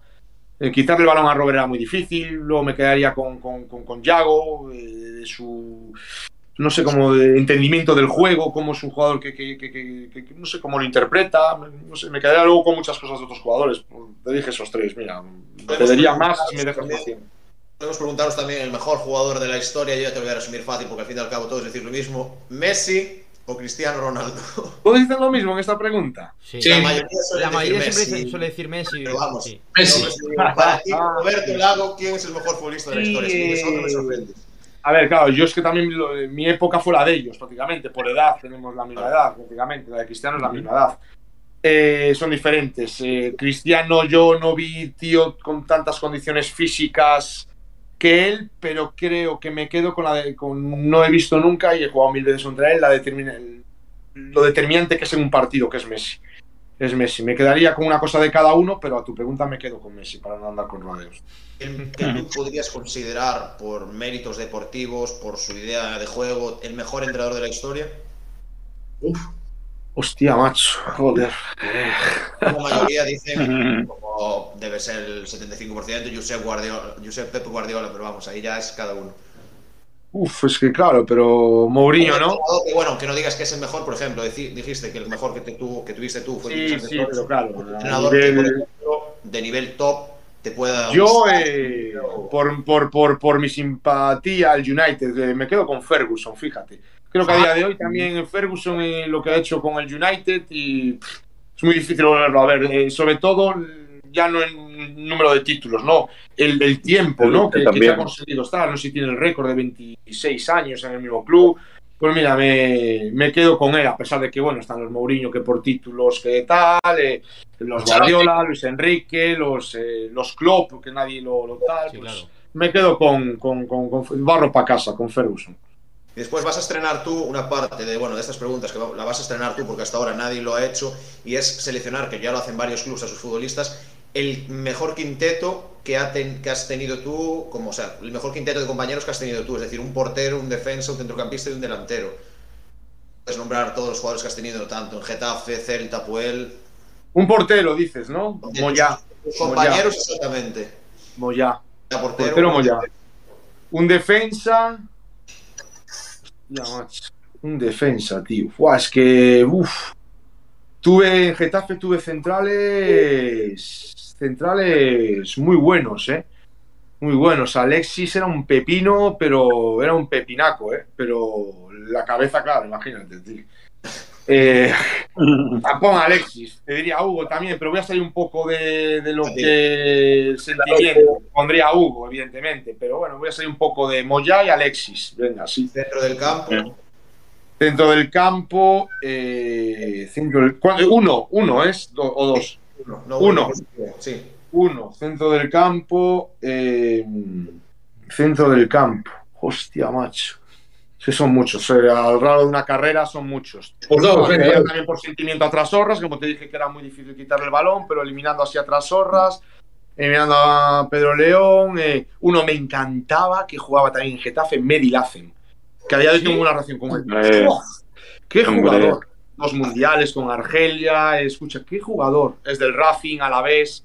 E: Eh, quitarle el balón a Robert era muy difícil. Luego me quedaría con, con, con, con Yago, eh, su, no sé, como de entendimiento del juego, cómo es un jugador que, que- que- que- no sé cómo lo interpreta. No sé, me quedaría luego con muchas cosas de otros jugadores. Te dije esos tres, mira. Te diría más si me dejas más tiempo.
B: Podemos preguntaros también el mejor jugador de la historia, yo ya te lo voy a resumir fácil porque al fin y al cabo todos decir lo mismo, Messi o Cristiano Ronaldo. [LAUGHS]
E: ¿Todos dicen lo mismo en esta pregunta?
A: Sí.
C: Sí.
B: La mayoría suele
A: La mayoría
B: decir
A: siempre
B: Messi,
A: suele decir Messi.
B: pero vamos.
A: sí.
C: Messi. [LAUGHS]
B: Para ti, Roberto Lago, ¿quién es el mejor futbolista de la historia? Si tienes otro, me sorprende.
E: A ver, claro, yo es que también lo- mi época fue la de ellos, prácticamente. Por edad, tenemos la misma edad, prácticamente. La de Cristiano es la misma edad. Eh, son diferentes. Eh, Cristiano, yo no vi, tío, con tantas condiciones físicas que él, pero creo que me quedo con la de. Con, no he visto nunca y he jugado mil veces contra él, la determina, el- lo determinante que es en un partido, que es Messi. Es Messi. Me quedaría con una cosa de cada uno, pero a tu pregunta me quedo con Messi para no andar con rodeos.
B: El que tú podrías considerar por méritos deportivos, por su idea de juego, el mejor entrenador de la historia.
C: Uf.
E: Hostia, macho, joder.
B: La mayoría dicen, [LAUGHS] como debe ser el 75%, Josep Guardiola, Josep Pep Guardiola, pero vamos, ahí ya es cada uno.
E: Uf, es que claro, pero Mourinho, ¿no?
B: Que, bueno, que no digas que es el mejor, por ejemplo, dijiste que el mejor que, te tuvo, que tuviste tú fue
E: Sí, sí, pero claro.
B: un entrenador que, por
E: nivel-
B: ejemplo, de nivel top te pueda
E: Yo, eh, por, por, por, por mi simpatía al United, eh, me quedo con Ferguson, fíjate. Creo que a día de hoy también Ferguson eh, lo que ha hecho con el United y pff, es muy difícil volverlo a ver. eh, sobre todo, ya no en número de títulos, no, el, el tiempo, ¿no? Que, que
D: También.
E: ha conseguido estar. No sé si tiene el récord de 26 años en el mismo club. Pues mira, me, me quedo con él, a pesar de que, bueno, están los Mourinho que por títulos que tal, eh, los Guardiola, Luis Enrique, los, eh, los Klopp, que nadie lo, lo tal.
A: Sí,
E: pues
A: claro.
E: Me quedo con, con, con, con barro para casa, con Ferguson.
B: Y después vas a estrenar tú una parte de, bueno, de estas preguntas que la vas a estrenar tú porque hasta ahora nadie lo ha hecho y es seleccionar, que ya lo hacen varios clubes a sus futbolistas, el mejor quinteto que, ha ten- que has tenido tú, como o sea, el mejor quinteto de compañeros que has tenido tú, es decir, un portero, un defensa, un centrocampista y un delantero. Puedes nombrar todos los jugadores que has tenido, tanto en Getafe, Celta, Puel.
E: Un portero, dices, ¿no? Moya.
B: tus compañeros, exactamente.
E: Moya.
B: Ya, portero,
E: Portero Moya. Un defensa. Ya, macho. Un defensa, tío. Buah, es que. Uf. Tuve en Getafe, tuve centrales. Centrales muy buenos, ¿eh? Muy buenos. Alexis era un pepino, pero era un pepinaco, ¿eh? Pero la cabeza, claro, imagínate, tío. Eh, [LAUGHS] a Alexis, te diría Hugo también, pero voy a salir un poco de, de lo
B: Sí.
E: que el sentimiento. Pondría a Hugo, evidentemente, pero bueno, voy a salir un poco de Moya y Alexis. Venga, sí.
B: Dentro del campo,
E: Dentro del campo, eh, centro del- ¿cuál- uno, uno es Do- o dos.
B: uno. No,
E: Uno.
B: Sí.
E: Uno, centro del campo. eh, Centro del campo. Hostia, macho. Que son muchos. eh, al lado de una carrera son muchos.
C: Pues no,
E: también por sentimiento a Trasorras, como te dije que era muy difícil quitarle el balón, pero eliminando así a Trasorras, eliminando a Pedro León. eh, uno me encantaba que jugaba también en Getafe, Medi Lacen, que a día de hoy tengo una relación con él.
D: Eh,
E: ¡Oh! ¡Qué jugador! Dos mundiales con Argelia, escucha, qué jugador. Es del Racing a la vez.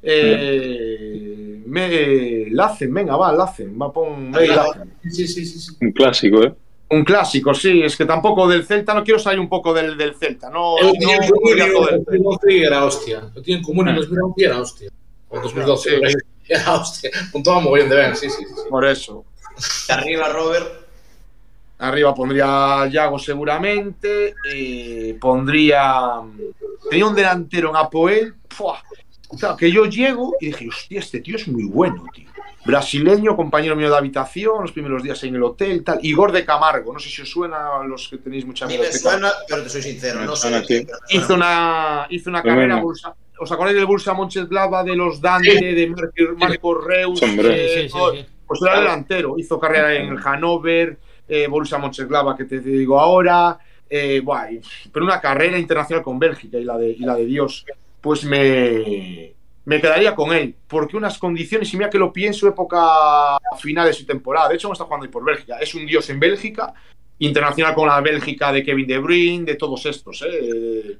E: Eh, me, Lacen, venga, va, Lacen, va, pon Medi Lacen.
C: Sí, sí, sí, sí.
D: un clásico, ¿eh?
E: Un clásico, sí, es que tampoco del Celta, no quiero salir un poco del, del Celta, no,
C: Eu
E: no, no
C: común
E: diría todo del
C: en 2011 e era hostia. Eu tiña en común en 2011 e era hostia. O 2012,
E: Sí.
C: Era hostia. [LAUGHS] Puntuaba mogollón de ben, sí, sí, sí.
E: Por eso.
B: Arriba, Robert.
E: Arriba pondría a Yago seguramente. eh, pondría. Tenía un delantero en Apoel. ¡fua! Claro, que yo llego y dije, hostia, este tío es muy bueno, tío. Brasileño, compañero mío de habitación, los primeros días en el hotel, tal. Igor de Camargo, no sé si os suena a los que tenéis mucha
B: me suena, pero te soy sincero, no sé. qué,
D: sí.
E: Hizo una, hizo una carrera.
D: bueno.
E: Bursa- ¿Os acordáis del Bursa Moncheslava, de los Dante, de Marco, Marco Reus?
D: Hombre.
E: eh,
A: Sí, sí, sí, sí.
E: Pues era delantero, hizo carrera en el Hannover, eh, Mönchengladbach, que te digo ahora, eh, y- pero una carrera internacional con Bélgica y la de, y la de Dios, pues me, me quedaría con él, porque unas condiciones, y mira que lo pienso, época final de su temporada, de hecho no está jugando ahí por Bélgica, es un dios en Bélgica, internacional con la Bélgica de Kevin De Bruyne, de todos estos, eh,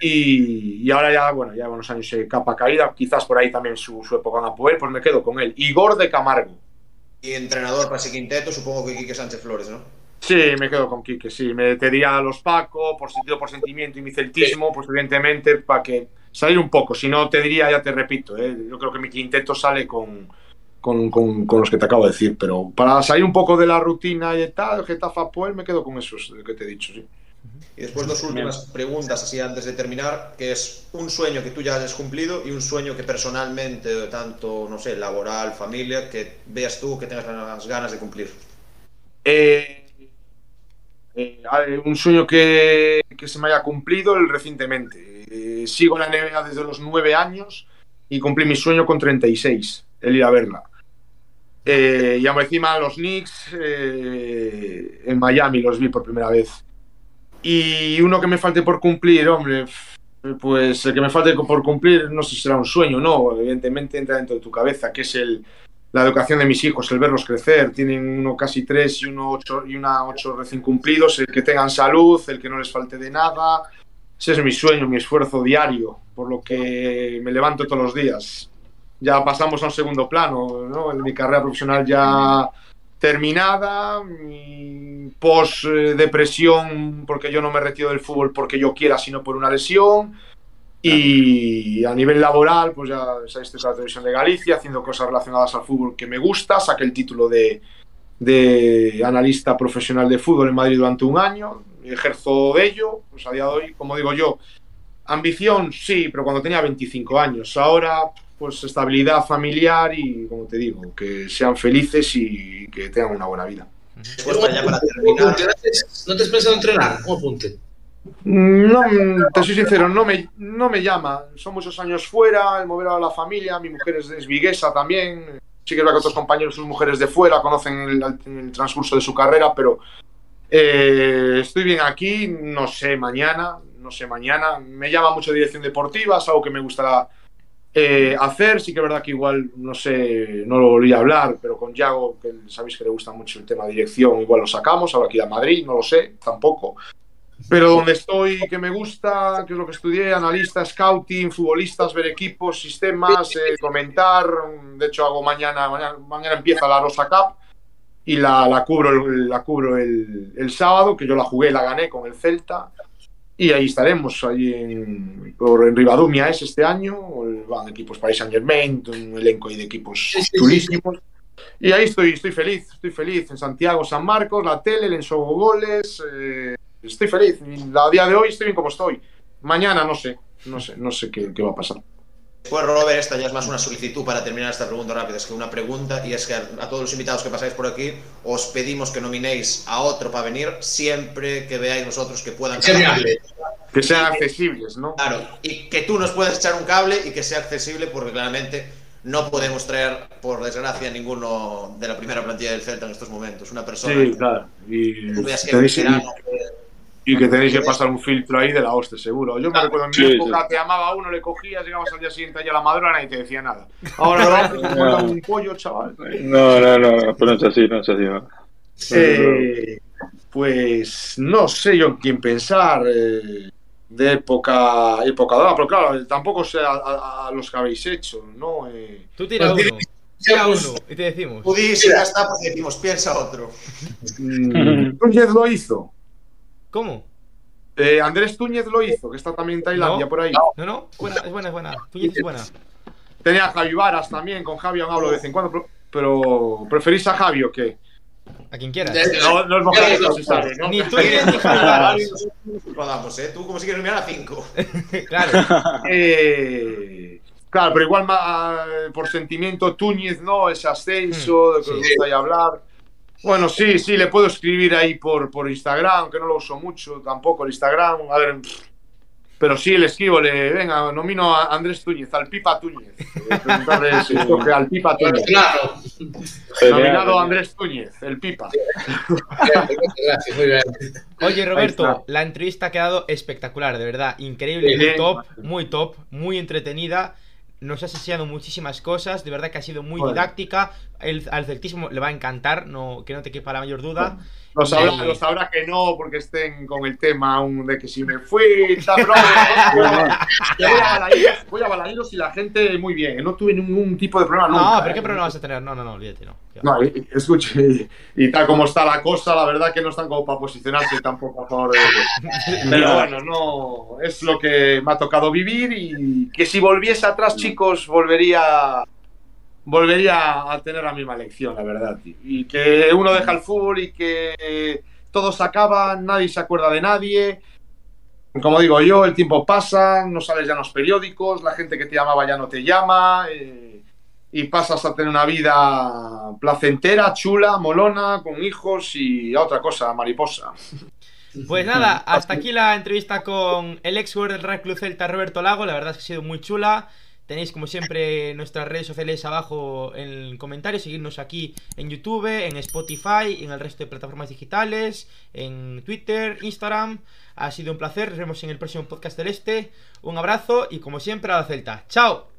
E: y, y ahora ya, bueno, ya unos años eh, capa caída, quizás por ahí también su, su época en Apoel, pues me quedo con él. Igor de Camargo.
B: Y entrenador para ese quinteto, supongo que Quique Sánchez Flores, ¿no?
E: Sí, me quedo con Quique, sí. Me metería a los Paco, por sentido, por sentimiento y mi celtismo, pues evidentemente, para que salir un poco. Si no, te diría, ya te repito, ¿eh? yo creo que mi quinteto sale con, con, con- con los que te acabo de decir, pero para salir un poco de la rutina y tal, Getafe Apoel, me quedo con esos que te he dicho, sí.
B: Y después dos últimas preguntas así antes de terminar, que es un sueño que tú ya hayas cumplido y un sueño que personalmente, tanto, no sé, laboral, familia, que veas tú que tengas las ganas de cumplir.
E: Eh, eh, un sueño que, que se me haya cumplido el recientemente. Eh, sigo la NBA desde los nueve años y cumplí mi sueño con 36, el ir a verla. Eh, y encima los Knicks eh, en Miami los vi por primera vez. Y uno que me falte por cumplir, hombre, pues el que me falte por cumplir, no sé si será un sueño, no, evidentemente entra dentro de tu cabeza, que es el, la educación de mis hijos, el verlos crecer. Tienen uno casi tres y uno ocho y una ocho recién cumplidos, el que tengan salud, el que no les falte de nada. Ese es mi sueño, mi esfuerzo diario, por lo que me levanto todos los días. Ya pasamos a un segundo plano, ¿no? En mi carrera profesional ya terminada, mi post eh, depresión porque yo no me retiro del fútbol porque yo quiera, sino por una lesión. Y a nivel laboral, pues ya sabéis, en la televisión de Galicia haciendo cosas relacionadas al fútbol que me gusta. Saqué el título de, de analista profesional de fútbol en Madrid durante un año. Ejerzo de ello, pues a día de hoy, como digo yo, ambición sí, pero cuando tenía 25 años. Ahora, pues estabilidad familiar y, como te digo, que sean felices y que tengan una buena vida.
B: Después, para ya para terminar,
C: ¿No te has pensado entrenar? Un apunte.
E: No, te soy sincero, no me, no me llama. Son muchos años fuera, el mover a la familia, mi mujer es, es viguesa también. Sí que es verdad que otros compañeros, sus mujeres de fuera, conocen el, el transcurso de su carrera, pero eh, estoy bien aquí, no sé mañana, no sé mañana. Me llama mucho dirección deportiva, es algo que me gustará eh, hacer. Sí que es verdad que igual, no sé, no lo volví a hablar, pero con Yago, que sabéis que le gusta mucho el tema de dirección, igual lo sacamos, ahora ir a Madrid, no lo sé, tampoco. Pero donde estoy, que me gusta, que es lo que estudié, analista, scouting, futbolistas, ver equipos, sistemas, eh, comentar. De hecho, hago mañana, mañana, mañana empieza la Rosa Cup y la, la cubro, el- la cubro el, el sábado, que yo la jugué, la gané con el Celta. Y ahí estaremos, ahí en, por, en Ribadumia es este año. Van equipos Paris Saint Germain, un elenco ahí de equipos chulísimos. Y ahí estoy, estoy feliz, estoy feliz. En Santiago, San Marcos, la tele, el Ensogo Goles. eh, estoy feliz. A día de hoy estoy bien como estoy. Mañana no sé, no sé, no sé qué, qué va a pasar.
B: Después, Robert, esta ya es más una solicitud para terminar esta pregunta rápida, es que una pregunta, y es que a, a todos los invitados que pasáis por aquí, os pedimos que nominéis a otro para venir siempre que veáis nosotros que puedan
C: viable.
E: Que sean accesibles, ¿no?
B: Claro, y que tú nos puedas echar un cable y que sea accesible, porque claramente no podemos traer, por desgracia, ninguno de la primera plantilla del Celta en estos momentos. Una persona
E: Sí,
B: que
E: claro. Y
B: que
E: tenéis,
B: es veterano, que-
E: y que tenéis que pasar un filtro ahí de la hostia, seguro. Yo me recuerdo en mi
D: Sí,
E: época,
D: sí.
E: te llamaba uno, le cogías, llegabas al día siguiente allá a la madrugada y nadie te decía nada. [LAUGHS] Ahora no, un pollo, chaval.
D: No, no, no, pues no es así, no es así. no.
E: Eh, pues no sé yo en quién pensar eh, de época época dorada, pero claro, tampoco sé a, a- a los que habéis hecho, ¿no? Eh,
A: Tú tira
C: Pues
A: uno. Tira
C: pues-
A: uno y te decimos.
B: Pudi, si ya está, pues decimos, piensa otro. [LAUGHS]
E: Túñez lo hizo.
A: ¿Cómo?
E: Eh, Andrés Túñez lo hizo, que está también en Tailandia
A: No.
E: por ahí.
A: No, no, buena, es buena, es buena. Túñez es buena.
E: Tenía a Javi Varas también, con Javi aún hablo de vez en cuando, pero, ¿preferís a Javi o qué?
A: A quien quieras.
C: De-
E: No, no es mojar, no se sabe, ¿no?
A: Ni Túñez ni Javi Varas.
B: Rodamos, ¿eh? Tú como si quieres mirar a 5.
A: Claro.
E: Eh, claro, pero igual ma- por sentimiento Túñez, ¿no? Ese ascenso, de que os
A: Sí.
E: gusta ahí hablar. Bueno, sí, sí, le puedo escribir ahí por, por Instagram, que no lo uso mucho tampoco el Instagram. A ver, pero sí le escribo, le venga, nomino a Andrés Túñez, al Pipa Túñez. Eh, preguntarle al Pipa Túñez. Nominado
D: genial.
E: Andrés Túñez, el Pipa.
C: Gracias, muy bien.
A: Oye, Roberto, la entrevista ha quedado espectacular, de verdad. Increíble,
E: Sí,
A: muy
E: sí.
A: top, muy top, muy entretenida. Nos has enseñado muchísimas cosas, de verdad que ha sido muy
E: Bueno.
A: didáctica. El, al celtismo le va a encantar, no, que no te quepa la mayor duda.
E: Lo sabrá,
A: Sí.
E: lo sabrá que no, porque estén con el tema aún de que si me fui, bro, [LAUGHS] voy a Balaídos y la gente muy bien. No tuve ningún tipo de problema nunca.
A: No, pero
E: ¿eh?
A: ¿qué problema vas a tener? No, no, no, olvídate, no.
E: No, y- y- escuche, y, y tal como está la cosa, la verdad que no están como para posicionarse tampoco a favor de [LAUGHS] Pero bueno, no, es lo que me ha tocado vivir y que si volviese atrás, chicos, volvería volvería a tener la misma lección, la verdad. Y que uno deja el fútbol y que todo se acaba, nadie se acuerda de nadie. Como digo yo, el tiempo pasa, no sales ya en los periódicos, la gente que te llamaba ya no te llama eh, y pasas a tener una vida placentera, chula, molona, con hijos y a otra cosa, mariposa.
A: Pues nada, hasta aquí la entrevista con el ex jugador del Club Celta, Roberto Lago. La verdad es que ha sido muy chula. Tenéis como siempre nuestras redes sociales abajo en el comentario, aquí en YouTube, en Spotify, en el resto de plataformas digitales, en Twitter, Instagram. Ha sido un placer, nos vemos en el próximo podcast del Este. Un abrazo y como siempre a la Celta. ¡Chao!